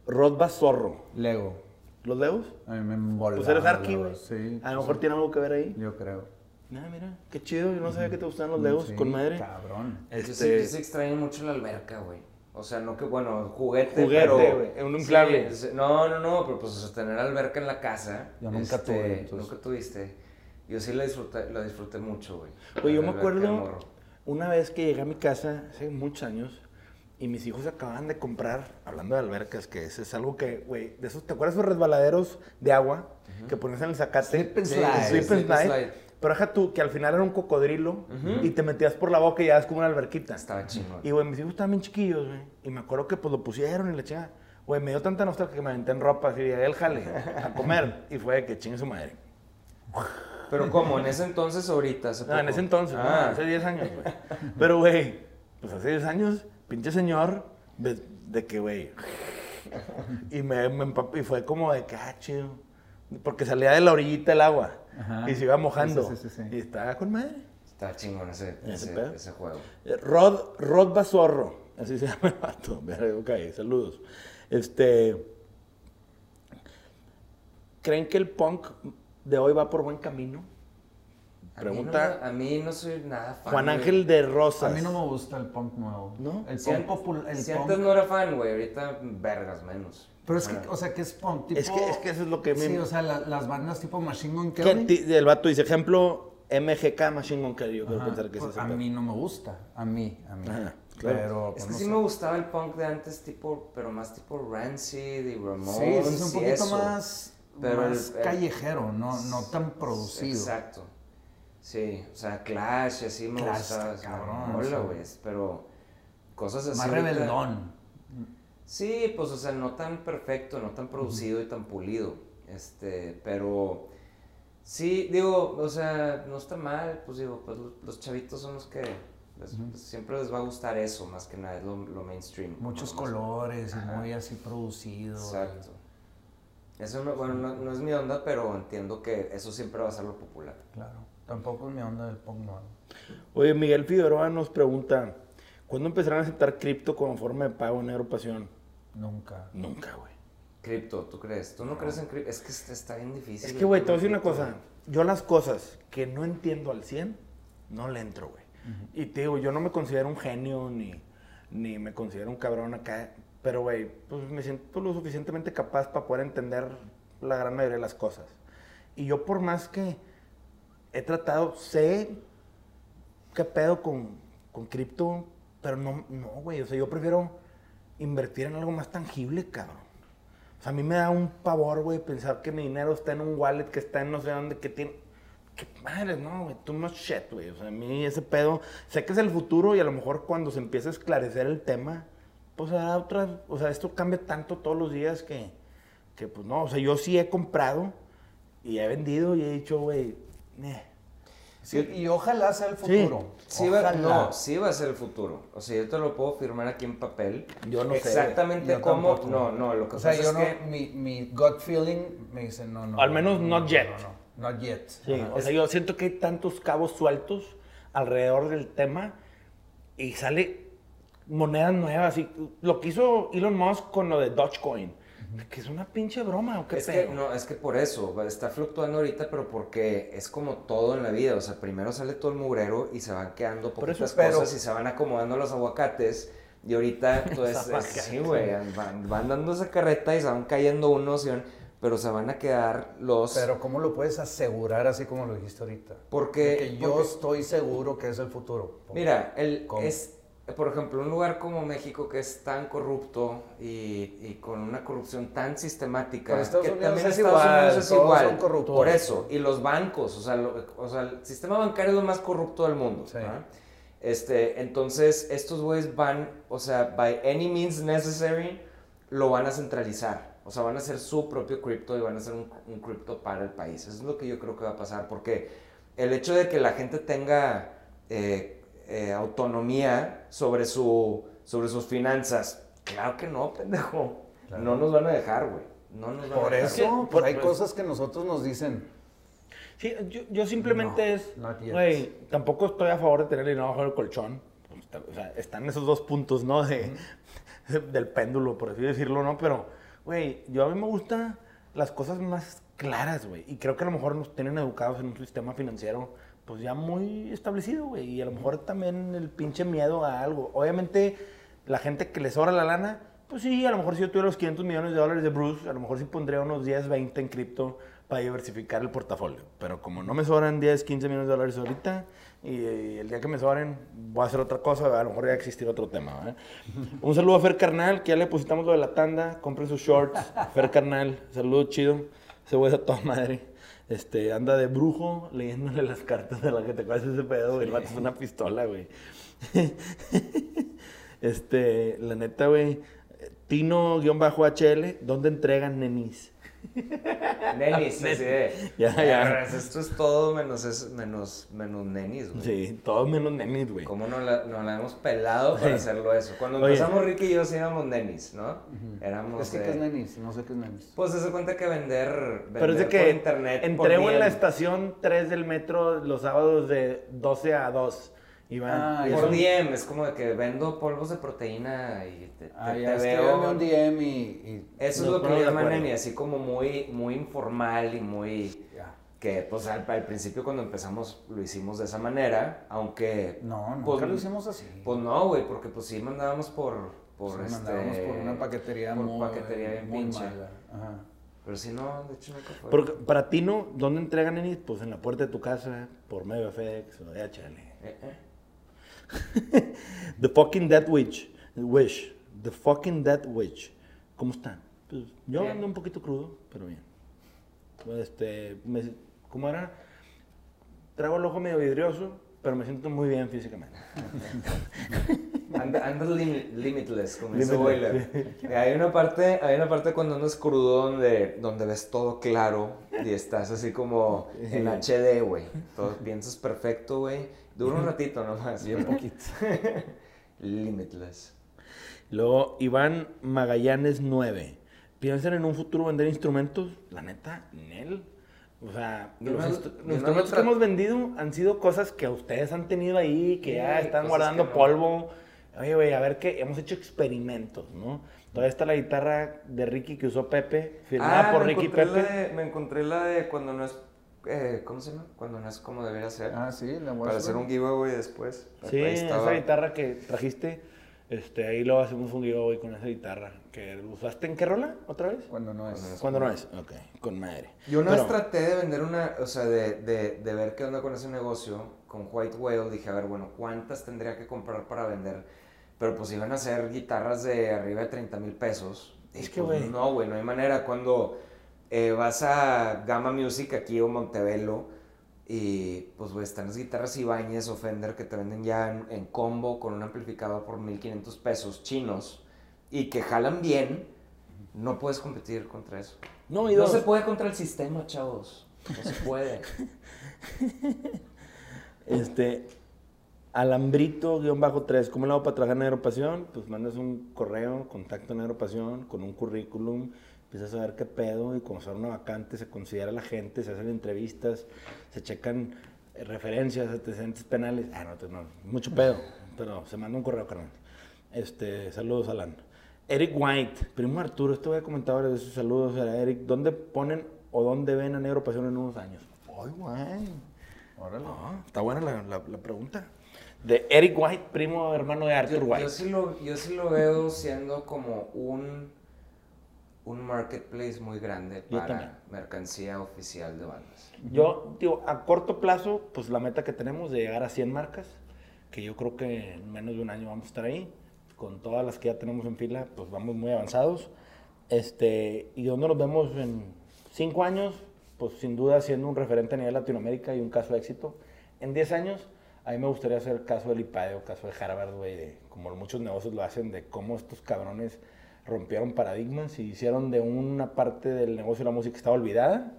Rod Bazorro. Lego. ¿Los Legos? A mí me embolaba. Pues eres Lego, güey. Sí. A lo mejor tiene algo que ver ahí. Yo creo. Ah, mira, qué chido. Yo no sabía que te gustaban los Legos Sí, con madre. Cabrón. Yo sí, Este- yo sí extraño mucho la alberca, güey. O sea, no que, bueno, juguete, Juguete, pero... güey, un inflable. Sí, no, no, no, pero pues o sea, tener alberca en la casa. Yo nunca este, tuve, entonces. Nunca tuviste. Yo sí la disfruté, la disfruté mucho, güey. Oye, yo me acuerdo una vez que llegué a mi casa, hace muchos años, y mis hijos acababan de comprar, hablando de albercas, que es algo que, güey, de esos, ¿te acuerdas de esos resbaladeros de agua que ponías en el zacate? Slip and slide. Slip and slip and slide. Pero deja tú, que al final era un cocodrilo Ujú. y te metías por la boca y ya es como una alberquita. Estaba chingón. Y, güey, mis hijos estaban bien chiquillos, güey. Y me acuerdo que, pues, lo pusieron y le chingada. Güey, me dio tanta nostalgia que me aventé en ropa así, al jale a comer. (laughs) Y fue de que chingue su madre. Pero ¿cómo? ¿En ese entonces ahorita? ¿Hace No, en poco? ese entonces, Ah. no, hace 10 años, güey. Pero, güey, pues hace 10 años, pinche señor, de, de que, güey. Y me, me y fue como de que, ah, chido. Porque salía de la orillita el agua Ajá. y se iba mojando. Sí, sí, sí, sí. Y estaba con madre. Estaba chingón ese, ¿Ese ese, pedo? ese juego. Eh, Rod, Rod Bazorro, así se (laughs) llama el vato. Ok, saludos. Este. ¿Creen que el punk de hoy va por buen camino? A mí no Pregunta a mí no soy nada fan. Juan güey. Ángel de Rosas. A mí no me gusta el punk nuevo. ¿No? El Si, punk popular. El si punk. antes no era fan, güey, ahorita vergas menos. Pero es que, o sea, que es punk. Tipo, Es que- es que eso es lo que me- Sí, o sea, la- las bandas tipo Machine Gun ¿Qué Kelly. el vato dice, ejemplo, MGK Machine Gun Kelly. Yo quiero pensar que es pues, ese a mí no me gusta. A mí, a mí. Ajá, claro. Pero, Es pues, que no sí sé. me gustaba el punk de antes, tipo, pero más tipo Rancid y Ramones Sí, es un poquito eso. más, Pero el- más el- callejero, no, no tan producido. Exacto. Sí, o sea, Clash, así me Clash, gustaba. cabrón, Hola, güey, pero cosas así. Más rebeldón. Sí, pues, o sea, no tan perfecto, no tan producido y tan pulido. Este, pero sí, digo, o sea, no está mal, pues digo, pues los, los chavitos son los que les- pues, siempre les va a gustar eso, más que nada, es lo, lo mainstream. Muchos colores Ajá. muy así producido. Exacto. Eso no, bueno, no, no es mi onda, pero entiendo que eso siempre va a ser lo popular. Claro. Tampoco es mi onda del punk nuevo. Oye, Miguel Figueroa nos pregunta, ¿cuándo empezarán a aceptar cripto como forma de pago en Negro Pasión? Nunca. Nunca, güey. Cripto, ¿tú crees? ¿Tú no crees en cripto? Es que está bien difícil. Es que, güey, te voy a decir una cosa. Yo las cosas que no entiendo al 100, no le entro, güey. Y te digo, yo no me considero un genio ni, ni me considero un cabrón acá. Pero, güey, pues me siento lo suficientemente capaz para poder entender la gran mayoría de las cosas. Y yo por más que he tratado, sé qué pedo con, con cripto, pero no, no, güey. O sea, yo prefiero invertir en algo más tangible, cabrón. O sea, a mí me da un pavor, güey, pensar que mi dinero está en un wallet que está en no sé dónde, que tiene... Qué madre, no, güey, too much shit, güey. O sea, a mí ese pedo, sé que es el futuro y a lo mejor cuando se empiece a esclarecer el tema, pues hará otras, o sea, esto cambia tanto todos los días que, que pues no, o sea, yo sí he comprado y he vendido y he dicho, güey, eh. Sí, y ojalá sea el Sí. futuro. Sí va, Ojalá. no, sí va a ser el futuro. O sea, yo te lo puedo firmar aquí en papel. Yo no sé, Exactamente cómo. tampoco. No, no, lo que O sea, pasa yo es no, que. mi, mi gut feeling me dice no, no. Al menos no, not yet. no, no. Not yet. Sí, Ajá. o sea, yo siento que hay tantos cabos sueltos alrededor del tema y sale monedas nuevas. Y lo que hizo Elon Musk con lo de Dogecoin, que es una pinche broma, ¿o qué Es que, no, es que por eso, está fluctuando ahorita, pero porque es como todo en la vida, o sea, primero sale todo el mugrero y se van quedando Por eso, poquitas pero- cosas y se van acomodando los aguacates, y ahorita, (laughs) pues, es- sí, güey, van, van dando esa carreta y se van cayendo unos, y van- pero se van a quedar los... Pero ¿cómo lo puedes asegurar así como lo dijiste ahorita? porque, Porque yo porque- estoy seguro que es el futuro. Mira, el, ¿Cómo? es, por ejemplo, un lugar como México que es tan corrupto y, y con una corrupción tan sistemática, Pero Estados que Unidos también es Estados igual, Unidos es igual, son por eso, y los bancos, o sea, lo- o sea, el sistema bancario es lo más corrupto del mundo. Sí. Este, entonces, estos güeyes van, o sea, by any means necessary, lo van a centralizar. O sea, van a hacer su propio cripto y van a hacer un, un cripto para el país. Eso es lo que yo creo que va a pasar. Porque el hecho de que la gente tenga eh, eh, autonomía sobre, su, sobre sus finanzas, claro que no, pendejo. Claro. No nos van a dejar, güey. No nos van Por a dejar. eso, pues por- hay pues- cosas que nosotros nos dicen. Sí, yo, yo simplemente No, es, güey, tampoco estoy a favor de tener el dinero bajo el colchón. O sea, están esos dos puntos, ¿no? De, (laughs) del péndulo, por así decirlo, ¿no? Pero, güey, yo a mí me gusta las cosas más claras, güey. Y creo que a lo mejor nos tienen educados en un sistema financiero, pues ya muy establecido, güey. Y a lo mejor también el pinche miedo a algo. Obviamente, la gente que le sobra la lana, pues sí, a lo mejor si yo tuviera los 500 millones de dólares de Bruce, a lo mejor sí pondría unos 10, 20 en cripto para diversificar el portafolio. Pero como no me sobran 10, 15 millones de dólares ahorita, y, y el día que me sobren, voy a hacer otra cosa, a lo mejor ya existir otro tema. Un saludo a Fer Carnal, que ya le depositamos lo de la tanda, compren sus shorts. Fer Carnal, saludo chido, ese güey a toda madre. Este, anda de brujo leyéndole las cartas de la que te acuerdas ese pedo, güey. El vato es una pistola, güey. (laughs) Este, la neta, güey. Tino-HL, ¿dónde entregan nenis? Nenis, así de. Ya, ya. Esto es todo menos, es, menos, menos nenis, güey. Sí, todos menos nenis, güey. ¿Cómo no la, no la hemos pelado para hacerlo eso? Cuando Oye. empezamos Ricky y yo sí éramos nenis, ¿no? Éramos. Es que, ¿qué es nenis? No sé qué es nenis. Pues se hace cuenta que vender, vender Pero es de por que internet. entrego en la estación 3 del metro los sábados de 12 a 2. Y van. Ah, y Por son- DM, es como de que vendo polvos de proteína y te, te- Ah, te ya, veo. escríbeme un DM y... y- Eso es lo que le llaman acuerdo. neni, así como muy, muy informal y muy. ya. Que pues al, al principio cuando empezamos lo hicimos de esa manera, aunque. No, nunca pues, lo hicimos así. Pues no, güey, porque pues sí mandábamos por. por Sí, este, mandábamos por una paquetería por muy, paquetería bien muy pinche. mala. Ajá. Pero si no, de hecho nunca fue. Porque para ti, ¿no? ¿Dónde entregan nenis? Pues en la puerta de tu casa, por medio de FedEx o de HL. Eh, eh. (laughs) The fucking Dead Witch. Wish. The fucking Dead Witch. ¿Cómo están? Pues yo Bien. ando un poquito crudo, pero bien. Este, me- ¿cómo era? Traigo el ojo medio vidrioso, pero me siento muy bien físicamente. (laughs) Anda lim- limitless, como dice Boiler. (laughs) Hay una parte, hay una parte cuando andas crudo donde, donde ves todo claro y estás así como en HD, güey. Todo piensas perfecto, güey. Dura un ratito nomás. Bien poquito. (laughs) Limitless. Luego, Iván Magallanes 9. ¿Piensan en un futuro vender instrumentos? La neta, Nel. O sea, los, no- instru- los no instrumentos que hemos vendido han sido cosas que ustedes han tenido ahí, que ya están guardando no. polvo. Oye, güey, a ver qué, hemos hecho experimentos, ¿no? Todavía está la guitarra de Ricky que usó Pepe, firmada por Ah, me Ricky Pepe. De, me encontré la de cuando no es. Eh, ¿Cómo se llama? Cuando no es como debería ser. Ah, sí, la Para hacer un giveaway después. Sí, esa guitarra que trajiste, este, ahí luego hacemos un giveaway con esa guitarra. ¿Que usaste en qué rola otra vez? Cuando no es. Cuando no es. Cuando no es, ok, con madre. Yo una vez traté de vender una, o sea, de, de, de ver qué onda con ese negocio con White Whale. Dije, a ver, bueno, ¿cuántas tendría que comprar para vender? Pero pues iban a ser guitarras de arriba de 30 mil pesos. Es que, pues, güey. No, güey, no hay manera. Cuando eh, vas a Gama Music aquí o Montevelo y pues, güey, están las guitarras Ibáñez o Fender que te venden ya en, en combo con un amplificador por 1500 pesos chinos y que jalan bien, no puedes competir contra eso. No, y No dos. se puede contra el sistema, chavos. No se puede. (laughs) Este, Alambrito-3, ¿cómo le hago para trabajar en Aeropasión? Pues mandas un correo, contacto en Aeropasión, con un currículum empiezas a ver qué pedo y cuando sale una vacante se considera la gente, se hacen entrevistas, se checan referencias, antecedentes penales. Ah, no, no, mucho pedo, pero se manda un correo, carnal. Este, saludos, Alan. Eric White, primo Arturo, esto voy a comentar varias veces, saludos a Eric. ¿Dónde ponen o dónde ven a Negro Pasión en unos años? Ay, güey. Órale. No, está buena la, la- la pregunta. De Eric White, primo hermano de Arthur Yo, White. yo sí lo, yo sí lo veo siendo como un, un marketplace muy grande Yo para también. mercancía oficial de bandas. Yo, digo, a corto plazo, pues la meta que tenemos de llegar a 100 marcas, que yo creo que en menos de un año vamos a estar ahí, con todas las que ya tenemos en fila, pues vamos muy avanzados. Este, y donde nos vemos en 5 años, pues sin duda siendo un referente a nivel Latinoamérica y un caso de éxito. En 10 años, a mí me gustaría hacer caso del IPADE o caso de Harvard, güey, de como muchos negocios lo hacen, de cómo estos cabrones rompieron paradigmas y hicieron de una parte del negocio de la música que estaba olvidada,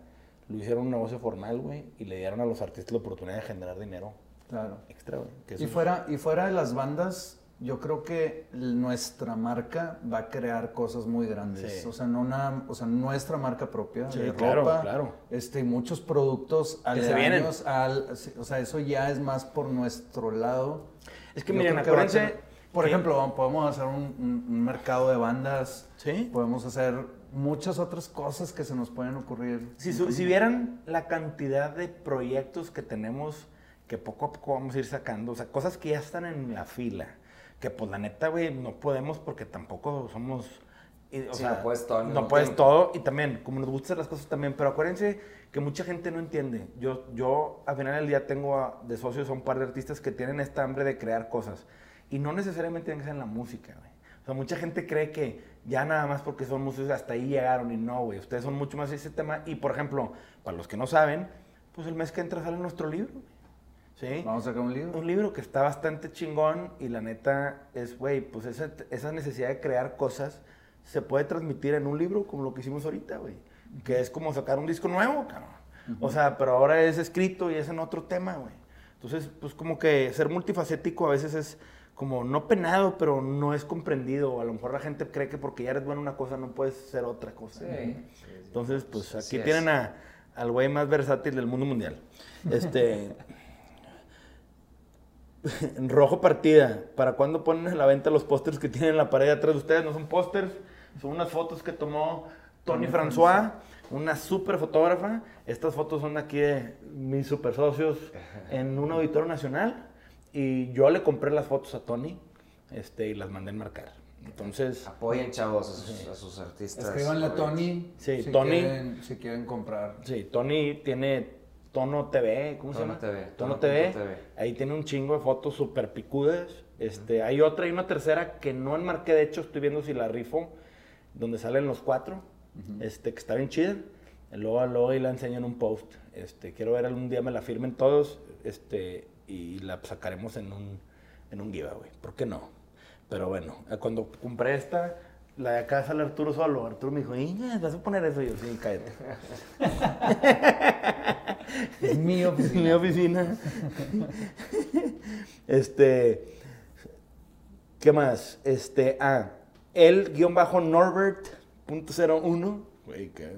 lo hicieron un negocio formal, güey, y le dieron a los artistas la oportunidad de generar dinero Claro. extra, güey. Y fuera, y fuera de las bandas, yo creo que nuestra marca va a crear cosas muy grandes. Sí. O, sea, no una, o sea, nuestra marca propia Sí, de claro, ropa, claro. Este, muchos productos aledaños al, o sea, eso ya es más por nuestro lado. Es que Yo miren, acuérdense... por que- ejemplo, podemos hacer un, un- un mercado de bandas, Sí. podemos hacer muchas otras cosas que se nos pueden ocurrir. Si, su- si vieran la cantidad de proyectos que tenemos que poco a poco vamos a ir sacando, o sea, cosas que ya están en la fila, que pues la neta, güey, no podemos porque tampoco somos... y, o Sí, sea, no puedes todo No puedes tiempo. todo y también, como nos gustan las cosas también, pero acuérdense que mucha gente no entiende. Yo, yo al final del día tengo a- de socios a un par de artistas que tienen esta hambre de crear cosas y no necesariamente tienen que ser en la música, güey. O sea, mucha gente cree que ya nada más porque son músicos hasta ahí llegaron y no, güey. Ustedes son mucho más ese tema. Y, por ejemplo, para los que no saben, pues el mes que entra sale nuestro libro, güey. ¿Sí? Vamos a sacar un libro. Un libro que está bastante chingón y la neta es, güey, pues esa, esa necesidad de crear cosas se puede transmitir en un libro como lo que hicimos ahorita, güey. Que es como sacar un disco nuevo, cabrón. O sea, pero ahora es escrito y es en otro tema, güey. Entonces, pues como que ser multifacético a veces es como no penado, pero no es comprendido. A lo mejor la gente cree que porque ya eres bueno en una cosa no puedes ser otra cosa. Sí. Entonces, pues aquí es. tienen a, al güey más versátil del mundo mundial. Este. (laughs) rojo partida. ¿Para cuándo ponen a la venta los pósters que tienen en la pared atrás de ustedes? No son pósters, son unas fotos que tomó Tony François, una super fotógrafa. Estas fotos son aquí de mis super socios en un auditorio nacional. Y yo le compré las fotos a Tony este, y las mandé a enmarcar. Entonces, Apoyen, chavos, a sus, a sus artistas. Escríbanle a. Tony Sí, si, Tony. Quieren, si quieren comprar. Sí, Tony tiene Tono TV, ¿cómo se Tono llama? TV, Tono Tono TV. punto TV. Ahí tiene un chingo de fotos súper picudas. Este, Hay otra y una tercera que no enmarqué, de hecho estoy viendo si la rifo, donde salen los cuatro, este, que está bien chida. Luego, luego ahí la enseño en un post. Este, quiero ver algún día me la firmen todos este, y la sacaremos en un, en un giveaway. ¿Por qué no? Pero bueno, eh, cuando compré esta, la de acá sale Arturo solo. Arturo me dijo, "Iña, ¿vas a poner eso? Y yo, sí, cállate. (laughs) Es mi en mi oficina. (laughs) este. ¿Qué más? Este. Ah. El guion bajo Norbert.01. Güey, que.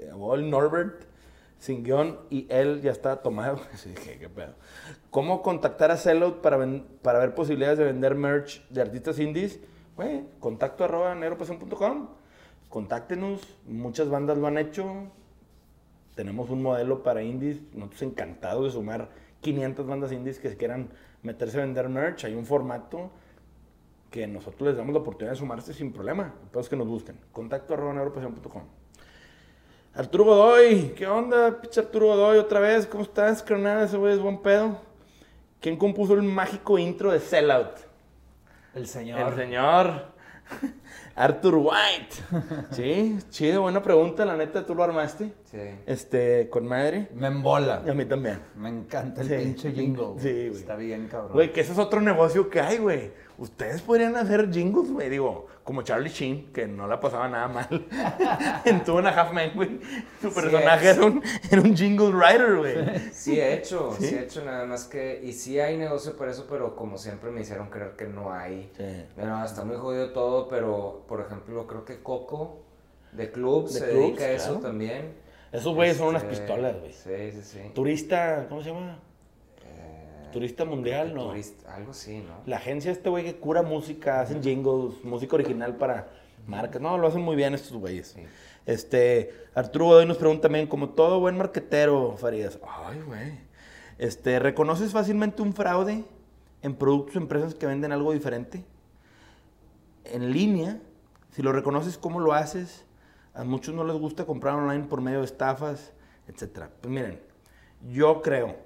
El Norbert. Sin guion. Y él ya está tomado. (laughs) Sí, dije, qué pedo. ¿Cómo contactar a Sellout para, para ver posibilidades de vender merch de artistas indies? Güey, contacto arroba negropasión.com. Contáctenos. Muchas bandas lo han hecho tenemos un modelo para indies, nosotros encantados de sumar 500 bandas indies que quieran meterse a vender merch, hay un formato que nosotros les damos la oportunidad de sumarse sin problema, es que nos busquen, contacto arroba neuropasión.com. Arturo Godoy, ¿qué onda, pinche Arturo Godoy, otra vez? ¿Cómo estás, carnal? Ese güey es buen pedo. ¿Quién compuso el mágico intro de Sellout? El señor. El señor (laughs) Arthur White. (laughs) Sí, chido, buena pregunta, la neta, tú lo armaste. Sí. Este, con madre. Me embola. Y a mí también. Me encanta el Sí. pinche jingle. Sí, güey. Está bien, cabrón. Güey, que ese es otro negocio que hay, güey. Ustedes podrían hacer jingles, güey. Digo, como Charlie Sheen, que no la pasaba nada mal. (laughs) en Two and a Half Men, güey. Su personaje era, un, era un jingle writer, güey. Sí he hecho, (laughs) ¿Sí? sí he hecho nada más que... Y sí hay negocio por eso, pero como siempre me hicieron creer que no hay. Sí. Bueno, está muy jodido todo, pero por ejemplo, creo que Coco De club, De se clubs, dedica a eso claro. también. Esos güeyes son unas Este, pistolas, güey. Sí, sí, sí. Turista, ¿cómo se llama? Turista mundial, ¿no? turista, algo así, ¿no? La agencia este güey que cura música, hacen jingles, música original para marcas. No, lo hacen muy bien estos güeyes. Sí. Este, Arturo Godoy nos pregunta también, como todo buen marquetero, Farías. Ay, güey. Este, ¿reconoces fácilmente un fraude en productos o empresas que venden algo diferente? En línea, si lo reconoces, ¿cómo lo haces? A muchos no les gusta comprar online por medio de estafas, etcétera. Pues miren, yo creo,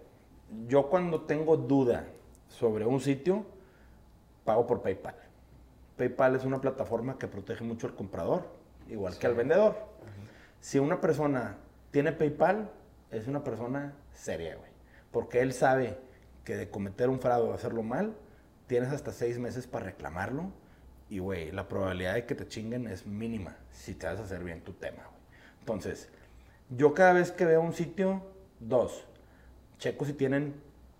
yo cuando tengo duda sobre un sitio, pago por PayPal. PayPal es una plataforma que protege mucho al comprador, igual que al vendedor. Si una persona tiene PayPal, es una persona seria, güey. Porque él sabe que de cometer un fraude o hacerlo mal, tienes hasta seis meses para reclamarlo. Y, güey, la probabilidad de que te chinguen es mínima si te vas a hacer bien tu tema, güey. Entonces, yo cada vez que veo un sitio, dos, checo si tienen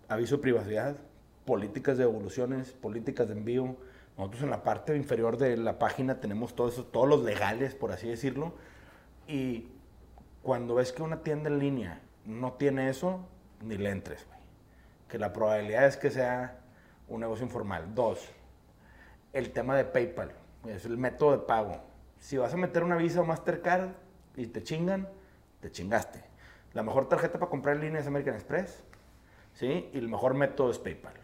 aviso de privacidad, políticas de devoluciones, políticas de envío. Nosotros en la parte inferior de la página tenemos todo eso, todos los legales, por así decirlo. Y cuando ves que una tienda en línea no tiene eso, ni le entres, güey. Que la probabilidad es que sea un negocio informal. Dos, el tema de PayPal, es el método de pago. Si vas a meter una Visa o Mastercard y te chingan, te chingaste. La mejor tarjeta para comprar en línea es American Express, ¿sí? Y el mejor método es PayPal.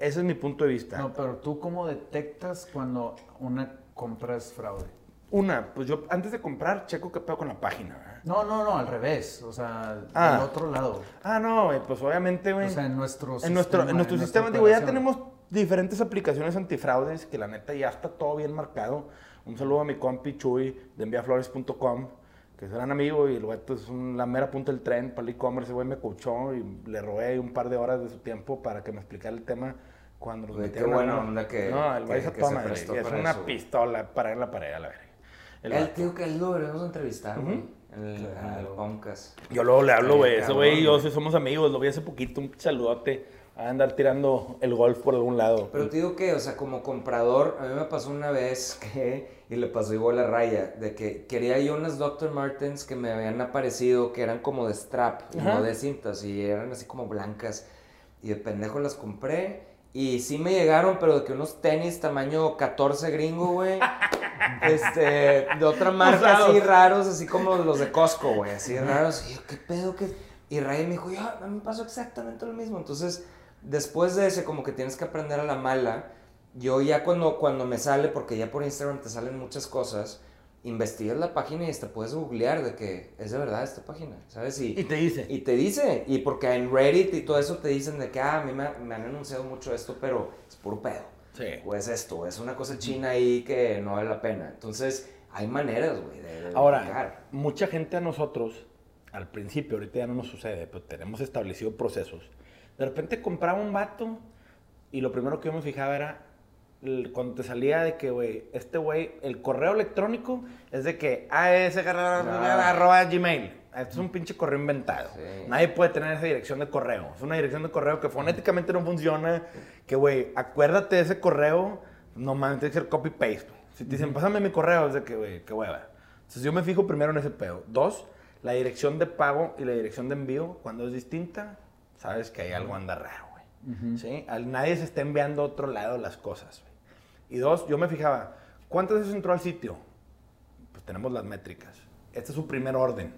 Ese es mi punto de vista. No, pero tú cómo detectas cuando una compra es fraude? Una, pues yo antes de comprar checo qué pedo con la página. ¿verdad? No, no, no, al revés. O sea, Ah. del otro lado. Ah, no, pues obviamente, güey. O sea, en nuestro en nuestro, en sistema, nuestro en sistema, digo, ya tenemos diferentes aplicaciones antifraudes que la neta ya está todo bien marcado. Un saludo a mi compi Chuy de enviaflores.com, que es gran amigo y el güey pues, es un- la mera punta del tren para el e-commerce. Ese güey me coachó y le robé un par de horas de su tiempo para que me explicara el tema cuando nos qué metieron a- buena onda que- No, el güey se toma, es una eso, pistola para en la pared, a la verga. El Él, vato. tío, que él lo deberíamos entrevistar, güey. Ujú. En el, el podcast. Yo luego le hablo, güey. Ese güey y yo sí somos amigos. Lo vi hace poquito, un saludote. A andar tirando el golf por algún lado. Pero te digo que, o sea, como comprador, a mí me pasó una vez que, y le pasó igual a Raya, de que quería yo unas Dr. Martens que me habían aparecido que eran como de strap, Ajá. no de cintas, y eran así como blancas. Y de pendejo las compré. Y sí me llegaron, pero de que unos tenis tamaño 14 gringo, güey. (laughs) este, de otra marca así Usados. raros, así como los de Costco, güey. Así raros. Y yo, ¿qué pedo? ¿Qué? Y Raya me dijo, ya, a mí me pasó exactamente lo mismo. Entonces, después de ese, como que tienes que aprender a la mala. Yo ya cuando, cuando me sale, porque ya por Instagram te salen muchas cosas, investigas la página y hasta puedes googlear de que es de verdad esta página, ¿sabes? Y te dice. Y te dice, y porque en Reddit y todo eso te dicen de que, ah, a mí me, me han anunciado mucho esto, pero es puro pedo. Sí. O es esto, es una cosa china ahí que no vale la pena. Entonces, hay maneras, güey, de, de Ahora, verificar. mucha gente a nosotros, al principio, ahorita ya no nos sucede, pero tenemos establecido procesos. De repente compraba un vato y lo primero que yo me fijaba era cuando te salía de que, güey, este güey, el correo electrónico es de que AS arroba gmail. Esto es un pinche correo inventado. Sí. Nadie puede tener esa dirección de correo. Es una dirección de correo que fonéticamente no funciona. Que, güey, acuérdate de ese correo. No mames, tiene que ser copy-paste. Si te dicen, pásame mi correo, es de que, güey, qué hueva. Entonces yo me fijo primero en ese pedo. Dos, la dirección de pago y la dirección de envío, cuando es distinta, sabes que hay algo anda raro, güey. ¿Sí? Al- nadie se está enviando a otro lado las cosas. Y dos, yo me fijaba, ¿cuántas veces entró al sitio? Pues tenemos las métricas. Este es su primer orden.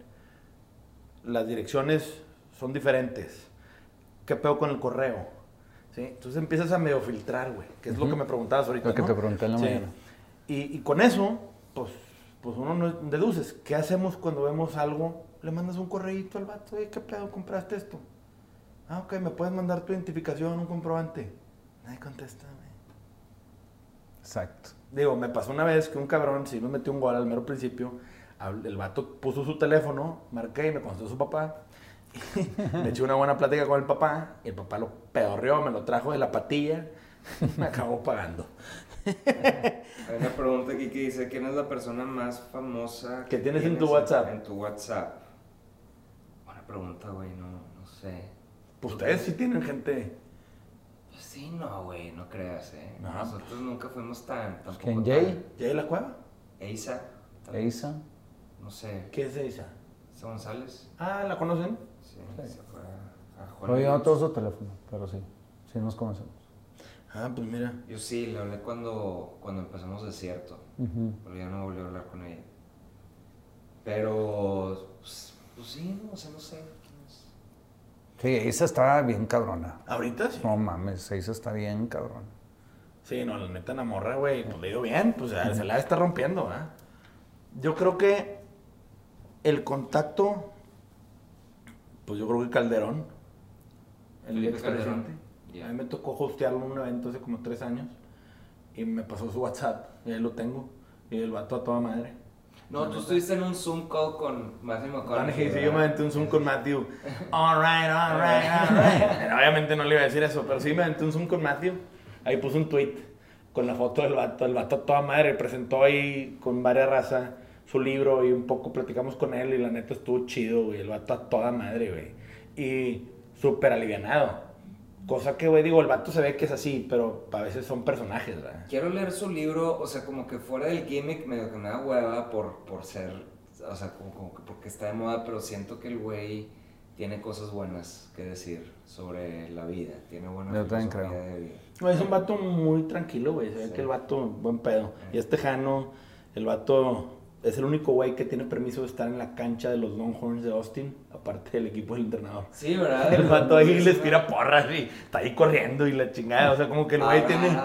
Las direcciones son diferentes. ¿Qué pedo con el correo? ¿Sí? Entonces empiezas a medio filtrar, güey. Que es lo que me preguntabas ahorita. Lo que ¿no? te pregunté en la Sí. mañana. Y, y con eso, pues, pues uno no deduces. ¿Qué hacemos cuando vemos algo? Le mandas un correíto al vato, "Oye, ¿qué pedo? ¿Compraste esto? Ah, ok, ¿me puedes mandar tu identificación, un comprobante? Nadie contesta. Exacto. Digo, me pasó una vez que un cabrón, sí me metió un gol al mero principio, el vato puso su teléfono, marqué y me contestó su papá. (laughs) me eché una buena plática con el papá, y el papá lo pedorreó, me lo trajo de la patilla, me acabó pagando. Hay una pregunta aquí que dice, ¿quién es la persona más famosa ¿Que tienes en tu WhatsApp? En tu WhatsApp. Buena pregunta, güey, no, no sé. Pues ustedes sí tienen gente. Sí, no, güey, no creas, eh. No, Nosotros nunca fuimos tan... tampoco ¿Quién, Jay? ¿Ya hay la cueva? Eisa. Eisa. no sé, ¿Qué es esa? ¿Está González? Ah, ¿la conocen? Sí, Sí. se fue a, Juan yo no tengo su teléfono, pero sí, sí nos conocemos. Ah, pues mira. Yo sí, le hablé cuando, cuando empezamos Desierto, Ujú. pero ya no volví a hablar con ella. Pero, pues, pues sí, no, o sea, no sé. Sí, esa está bien cabrona. ¿Ahorita sí? No mames, esa está bien cabrona. Sí, no, la neta, la morra, güey, pues le ido bien, pues se se la está rompiendo, ¿ah? Yo creo que el contacto, pues yo creo que Calderón, el expresidente. Ya. A mí me tocó hostearlo en un evento hace como tres años y me pasó su WhatsApp y ahí lo tengo. Y el vato a toda madre. No, tú estuviste en un Zoom call con Matthew McConaughey. sí, yo me aventé un Zoom con Matthew. (laughs) All right, all right, all right. (laughs) Obviamente no le iba a decir eso, pero sí me aventé un Zoom con Matthew. Ahí puse un tweet con la foto del vato. El vato a toda madre presentó ahí con varias razas su libro y un poco platicamos con él y la neta estuvo chido, güey. El vato a toda madre, güey. Y súper alivianado. Cosa que, güey, digo, el vato se ve que es así, pero a veces son personajes, ¿verdad? Quiero leer su libro, o sea, como que fuera del gimmick medio que me da hueva por, por ser, o sea, como, como que porque está de moda, pero siento que el güey tiene cosas buenas que decir sobre la vida, tiene buena Yo también creo. de vida. No, es un vato muy tranquilo, güey. Se ve Sí. que el vato, buen pedo. Y es tejano. El vato es el único güey que tiene permiso de estar en la cancha de los Longhorns de Austin, aparte del equipo del entrenador. Sí, ¿verdad? El vato ahí les tira porras y está ahí corriendo y la chingada. O sea, como que el güey Alright, tiene.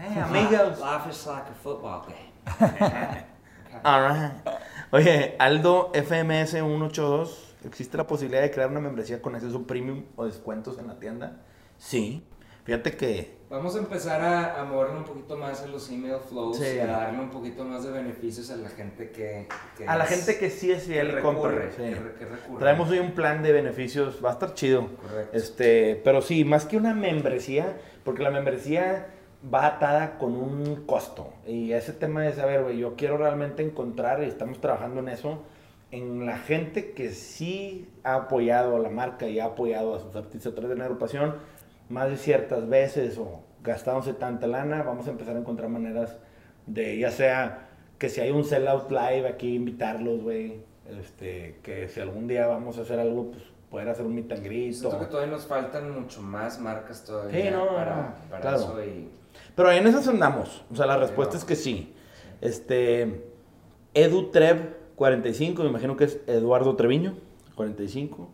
Hey, amigos. Life is like a football game. (laughs) Alright. Oye, Aldo FMS 182, ¿existe la posibilidad de crear una membresía con acceso premium o descuentos en la tienda? Sí. Fíjate que Vamos a empezar a, a moverle un poquito más en los email flows Sí. y a darle un poquito más de beneficios a la gente que... que a la es- gente que sí es que fiel y compra. sí. Traemos hoy un plan de beneficios, va a estar chido. Correcto. Este, pero sí, más que una membresía, porque la membresía va atada con un costo. Y ese tema de saber, güey, yo quiero realmente encontrar, y estamos trabajando en eso, en la gente que sí ha apoyado a la marca y ha apoyado a sus artistas a través de la agrupación, más de ciertas veces o gastándose tanta lana, vamos a empezar a encontrar maneras de, ya sea que si hay un sellout live aquí, invitarlos, güey. Este, que si algún día vamos a hacer algo, pues poder hacer un meet and greet. Siento que todavía nos faltan mucho más marcas todavía Sí, no, para, no, para claro. eso y... Pero en esas andamos. O sea, la respuesta es que sí. Este. Edu Trev 45, me imagino que es Eduardo Treviño, 45.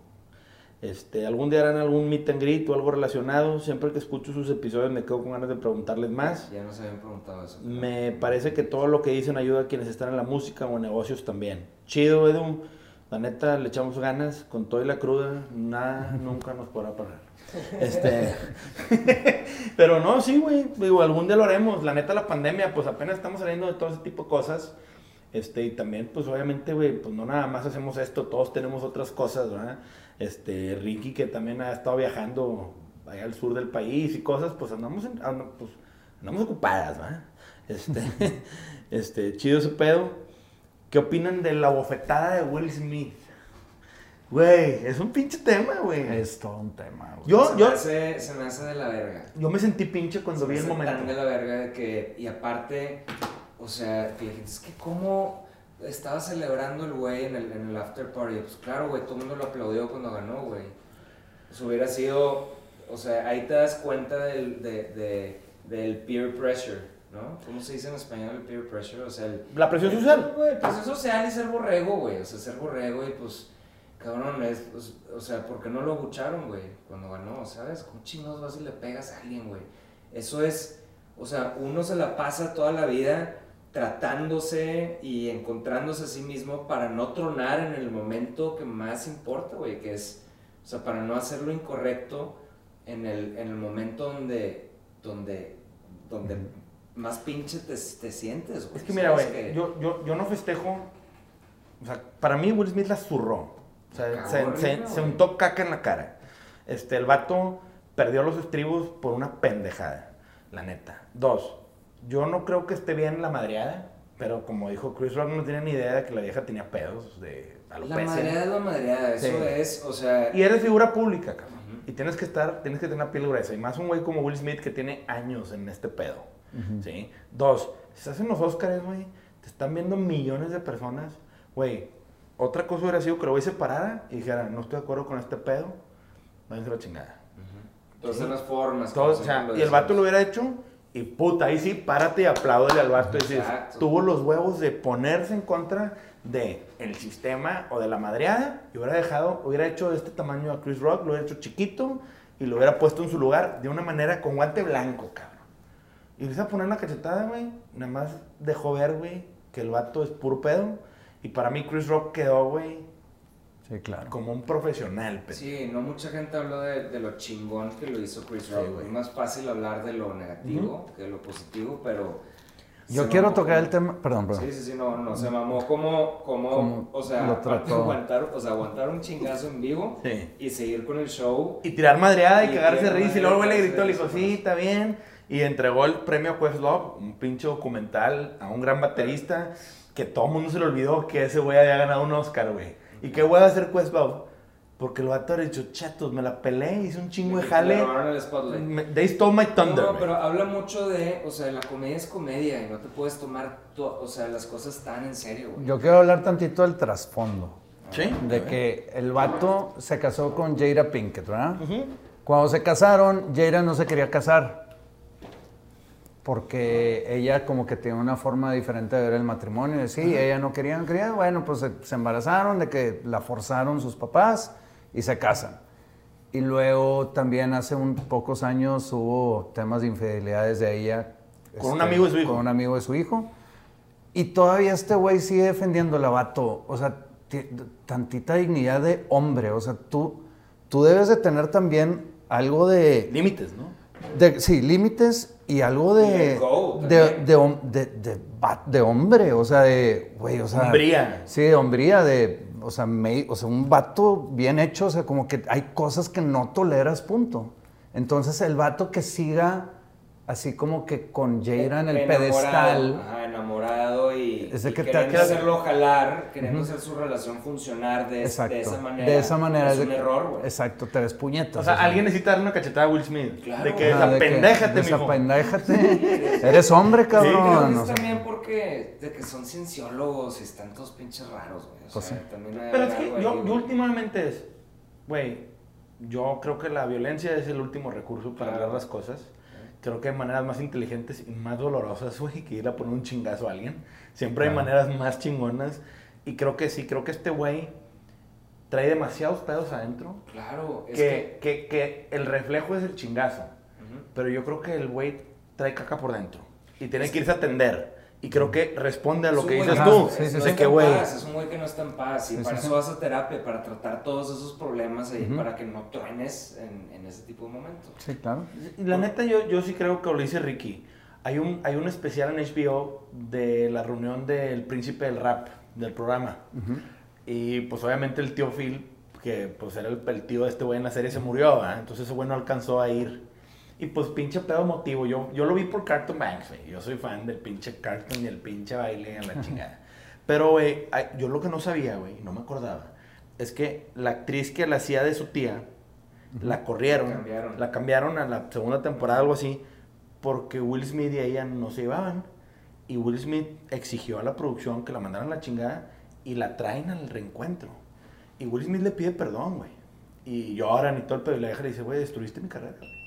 Este, algún día harán algún meet and greet o algo relacionado. Siempre que escucho sus episodios me quedo con ganas de preguntarles más. Ya nos habían preguntado eso. Me parece que todo lo que dicen ayuda a quienes están en la música o en negocios también. Chido, Edu. La neta, le echamos ganas con toda y la cruda. Nada, (laughs) nunca nos podrá parar. Este. (laughs) Pero no, sí, güey. Digo, algún día lo haremos. La neta, la pandemia, pues apenas estamos saliendo de todo ese tipo de cosas. Este, y también, pues obviamente, güey, pues no nada más hacemos esto, todos tenemos otras cosas, ¿verdad? Este, Ricky, que también ha estado viajando allá al sur del país y cosas, pues andamos, en- and- pues, andamos ocupadas, ¿verdad? Este, (laughs) este, chido ese pedo. ¿Qué opinan de la bofetada de Will Smith? Güey, es un pinche tema, güey. Es todo un tema, güey. Yo, se, yo, me hace, se me hace de la verga. yo me sentí pinche cuando Se me vi el momento. tan de la verga de que... Y aparte, o sea, que es que cómo estaba celebrando el güey en el, en el after party. Pues claro, güey, todo el mundo lo aplaudió cuando ganó, güey. Pues hubiera sido... O sea, ahí te das cuenta del, de, de- del peer pressure, ¿no? ¿Cómo se dice en español el peer pressure? O sea, el... La presión social. Güey, presión social y ser borrego, güey. O sea, ser borrego y pues... Cabrón, es, pues, o sea, ¿por qué no lo bucharon, güey? Cuando ganó, ¿sabes? ¿Cómo chingados vas y le pegas a alguien, güey? Eso es, o sea, uno se la pasa toda la vida tratándose y encontrándose a sí mismo para no tronar en el momento que más importa, güey, que es, o sea, para no hacer lo incorrecto en el, en el momento donde, donde, donde más pinche te, te sientes, güey. Es que mira, güey, yo, yo, yo no festejo. O sea, para mí Will Smith la zurró. O sea, se, se- se untó caca en la cara. Este, el vato perdió los estribos por una pendejada, la neta. Dos, yo no creo que esté bien la madreada, pero como dijo Chris Rock, no tiene ni idea de que la vieja tenía pedos de La alopecia. madreada es la madreada, eso Sí. es, o sea... Y eres figura pública, cabrón. Y tienes que estar, tienes que tener una piel gruesa. Y más un güey como Will Smith que tiene años en este pedo. ¿Sí? Dos, si estás en los Oscars, güey, te están viendo millones de personas. Güey, otra cosa hubiera sido que lo güey se parara y dijera, no estoy de acuerdo con este pedo, váyanse a la chingada. Entonces las formas. Todo, o sea, y el vato lo hubiera hecho y puta, ahí sí, párate y apláudele al vato dices, tuvo los huevos de ponerse en contra de el sistema o de la madreada y hubiera dejado, hubiera hecho de este tamaño a Chris Rock, lo hubiera hecho chiquito y lo hubiera puesto en su lugar de una manera con guante blanco, cabrón. Y le a poner la cachetada, güey, nada más dejó ver, güey, que el vato es puro pedo. Y para mí Chris Rock quedó, güey, Sí, claro. como un profesional, pero Sí, no mucha gente habló de, de lo chingón que lo hizo Chris Rock. güey. es más fácil hablar de lo negativo que de lo positivo, pero... Yo quiero tocar como- el tema. Perdón, perdón. Sí, sí, sí, no, no, se mamó como, como, Como o sea, lo aparte trató. aguantar, o sea, aguantar un chingazo en vivo Sí. y seguir con el show. Y tirar madreada y, Y cagarse risa. Y luego el güey le gritó, le dijo, sí, sí, está bien. Y entregó el premio a Questlove, un pinche documental a un gran baterista que todo el mundo se le olvidó que ese güey había ganado un Oscar, güey. ¿Y qué va a hacer Questlove? Porque el vato ha dicho, chatos, me la peleé, hice un chingo de Le jale. robaron el spotlight. Me- They stole my thunder, No, pero habla mucho de, o sea, la comedia es comedia y no te puedes tomar, to- o sea, las cosas tan en serio, güey. Yo quiero hablar tantito del trasfondo. ¿Sí? De que el vato se casó con Jada Pinkett, ¿verdad? Cuando se casaron, Jada no se quería casar. Porque ella como que tiene una forma diferente de ver el matrimonio. Y sí, ella no quería, no quería. Bueno, pues se, se embarazaron, de que la forzaron sus papás y se casan. Y luego también hace un pocos años hubo temas de infidelidades de ella. este, Con un amigo de su hijo. Con un amigo de su hijo. Y todavía este güey sigue defendiendo el vato. O sea, ti- tantita dignidad de hombre. O sea, tú, tú debes de tener también algo de... Límites, ¿no? de- sí, límites y algo de... de de, hombre. O sea, de... Güey, o sea... Hombría. Sí, de hombría, de... O sea, me- o sea, un vato bien hecho. O sea, como que hay cosas que no toleras, punto. Entonces, el vato que siga así como que con Jaira en el pedestal... Ajá, enamorado Es que te- queriendo que- hacerlo jalar, queriendo hacer su relación funcionar de, Exacto. de esa manera. De esa manera. Es un de- error, güey. Exacto, te des puñetas. O sea, alguien necesita darle una cachetada a Will Smith. Claro. De que desapendéjate, mijo. Desapendéjate. (laughs) Eres hombre, cabrón. o es también porque de que son cienciólogos y están todos pinches raros, güey. O Pues sea, sí. también hay Pero es que yo, yo últimamente es, güey, yo creo que la violencia es el último recurso para Claro. arreglar las cosas. Creo que hay maneras más inteligentes y más dolorosas, güey, que ir a poner un chingazo a alguien. Siempre hay maneras más chingonas. Y creo que sí, creo que este güey trae demasiados pedos adentro. Claro, es Que, que... que, que el reflejo es el chingazo. Ujú. Pero yo creo que el güey trae caca por dentro. Y tiene que irse a atender. Y creo que responde a lo Es que dices tú. que Sí, sí, no de que, güey, Es un güey que no está en paz y Sí, para sí, eso vas a terapia, para tratar todos esos problemas ahí, para que no truenes en, en ese tipo de momentos. Sí, claro. Y la neta, yo, yo sí creo que lo dice Ricky. Hay un, hay un especial en HBO de la reunión del príncipe del rap, del programa. Y pues obviamente el tío Phil, que pues era el, el tío de este güey en la serie, se murió. Entonces ese güey no alcanzó a ir. Y pues pinche pedo motivo. Yo, yo lo vi por Carton Banks, güey. Yo soy fan del pinche Carton y el pinche baile en la (laughs) chingada. Pero, güey, yo lo que no sabía, güey, no me acordaba, es que la actriz que la hacía de su tía, la corrieron, La cambiaron. la cambiaron a la segunda temporada, algo así, porque Will Smith y ella no se llevaban. Y Will Smith exigió a la producción que la mandaran a la chingada y la traen al reencuentro. Y Will Smith le pide perdón, güey. Y lloran y todo el pedo y la deja y le dice, güey, destruiste mi carrera. güey".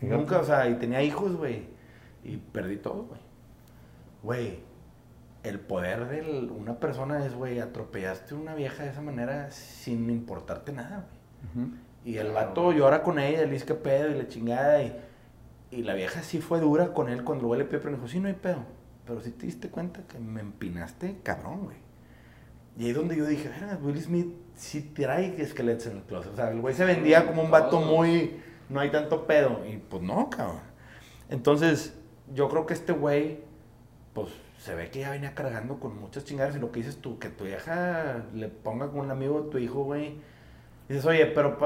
Fíjate. Nunca, o sea, y tenía hijos, güey. Y perdí todo, güey. Güey, el poder de una persona es, güey, atropellaste a una vieja de esa manera sin importarte nada, güey. Y el Claro. vato llora con ella, le dice que pedo y la chingada. Y, y la vieja sí fue dura con él cuando luego le pidió, pero dijo, sí, no hay pedo. Pero sí te diste cuenta que me empinaste, cabrón, güey. Y ahí donde yo dije, Will Smith sí trae esqueletos en el closet. O sea, el güey se vendía como un vato muy, no hay tanto pedo. Y pues no, cabrón. Entonces, yo creo que este güey, pues se ve que ya venía cargando con muchas chingadas. Y lo que dices tú, que tu vieja le ponga con un amigo de tu hijo, güey. Dices, oye, pero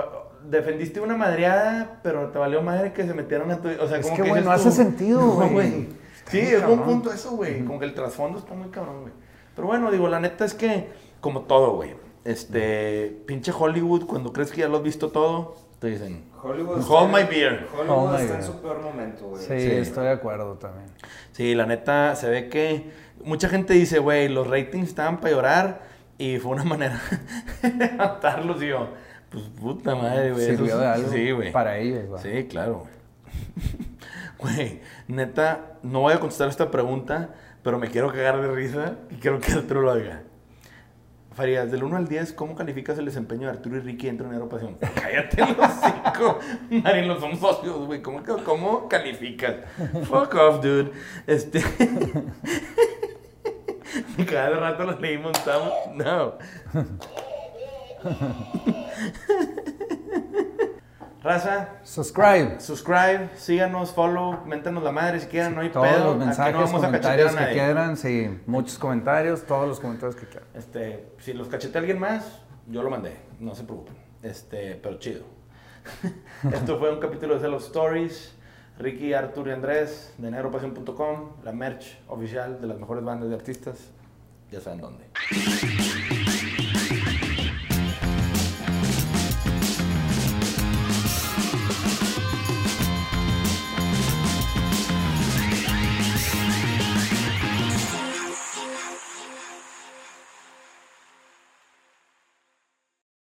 defendiste una madreada, pero te valió madre que se metieran a tu... O sea, Es como que, güey, no hace sentido, güey. Sí, es un punto eso, güey. Como que el trasfondo está muy cabrón, güey. Pero bueno, digo, la neta es que, como todo, güey. Este, pinche Hollywood, cuando crees que ya lo has visto todo, te dicen, Hollywood Hold my beer. Hollywood Hold my está en su peor momento, güey. Sí, Sí. estoy de acuerdo también. Sí, la neta, se ve que mucha gente dice, güey, los ratings estaban para llorar Y fue una (laughs) manera de matarlos y yo, pues puta madre, güey. Sirvió de algo Sí, güey. para ellos, ¿va? Sí, claro, güey. (laughs) Güey, neta, no voy a contestar esta pregunta, pero me quiero cagar de risa y quiero que Arturo lo haga. Farías, del 1 al 10, ¿cómo calificas el desempeño de Arturo y Ricky dentro de Pasión? (laughs) Cállate los cinco. Marino, son socios, güey. ¿Cómo, ¿Cómo calificas? Fuck off, dude. Este. (laughs) Cada rato los leímos, estamos. No. Raza, Subscribe. subscribe, síganos, follow, méntanos la madre si quieren, no hay Todos pedo. los mensajes, no vamos a cachetear comentarios a que quieran, sí, muchos comentarios, todos los comentarios que quieran. Este, si los cachetea alguien más, yo lo mandé, no se preocupen. Este, pero chido. (laughs) Esto fue un capítulo de Cello Stories. Ricky, Arturo y Andrés de negropasión.com, la merch oficial de las mejores bandas de artistas. Ya saben dónde.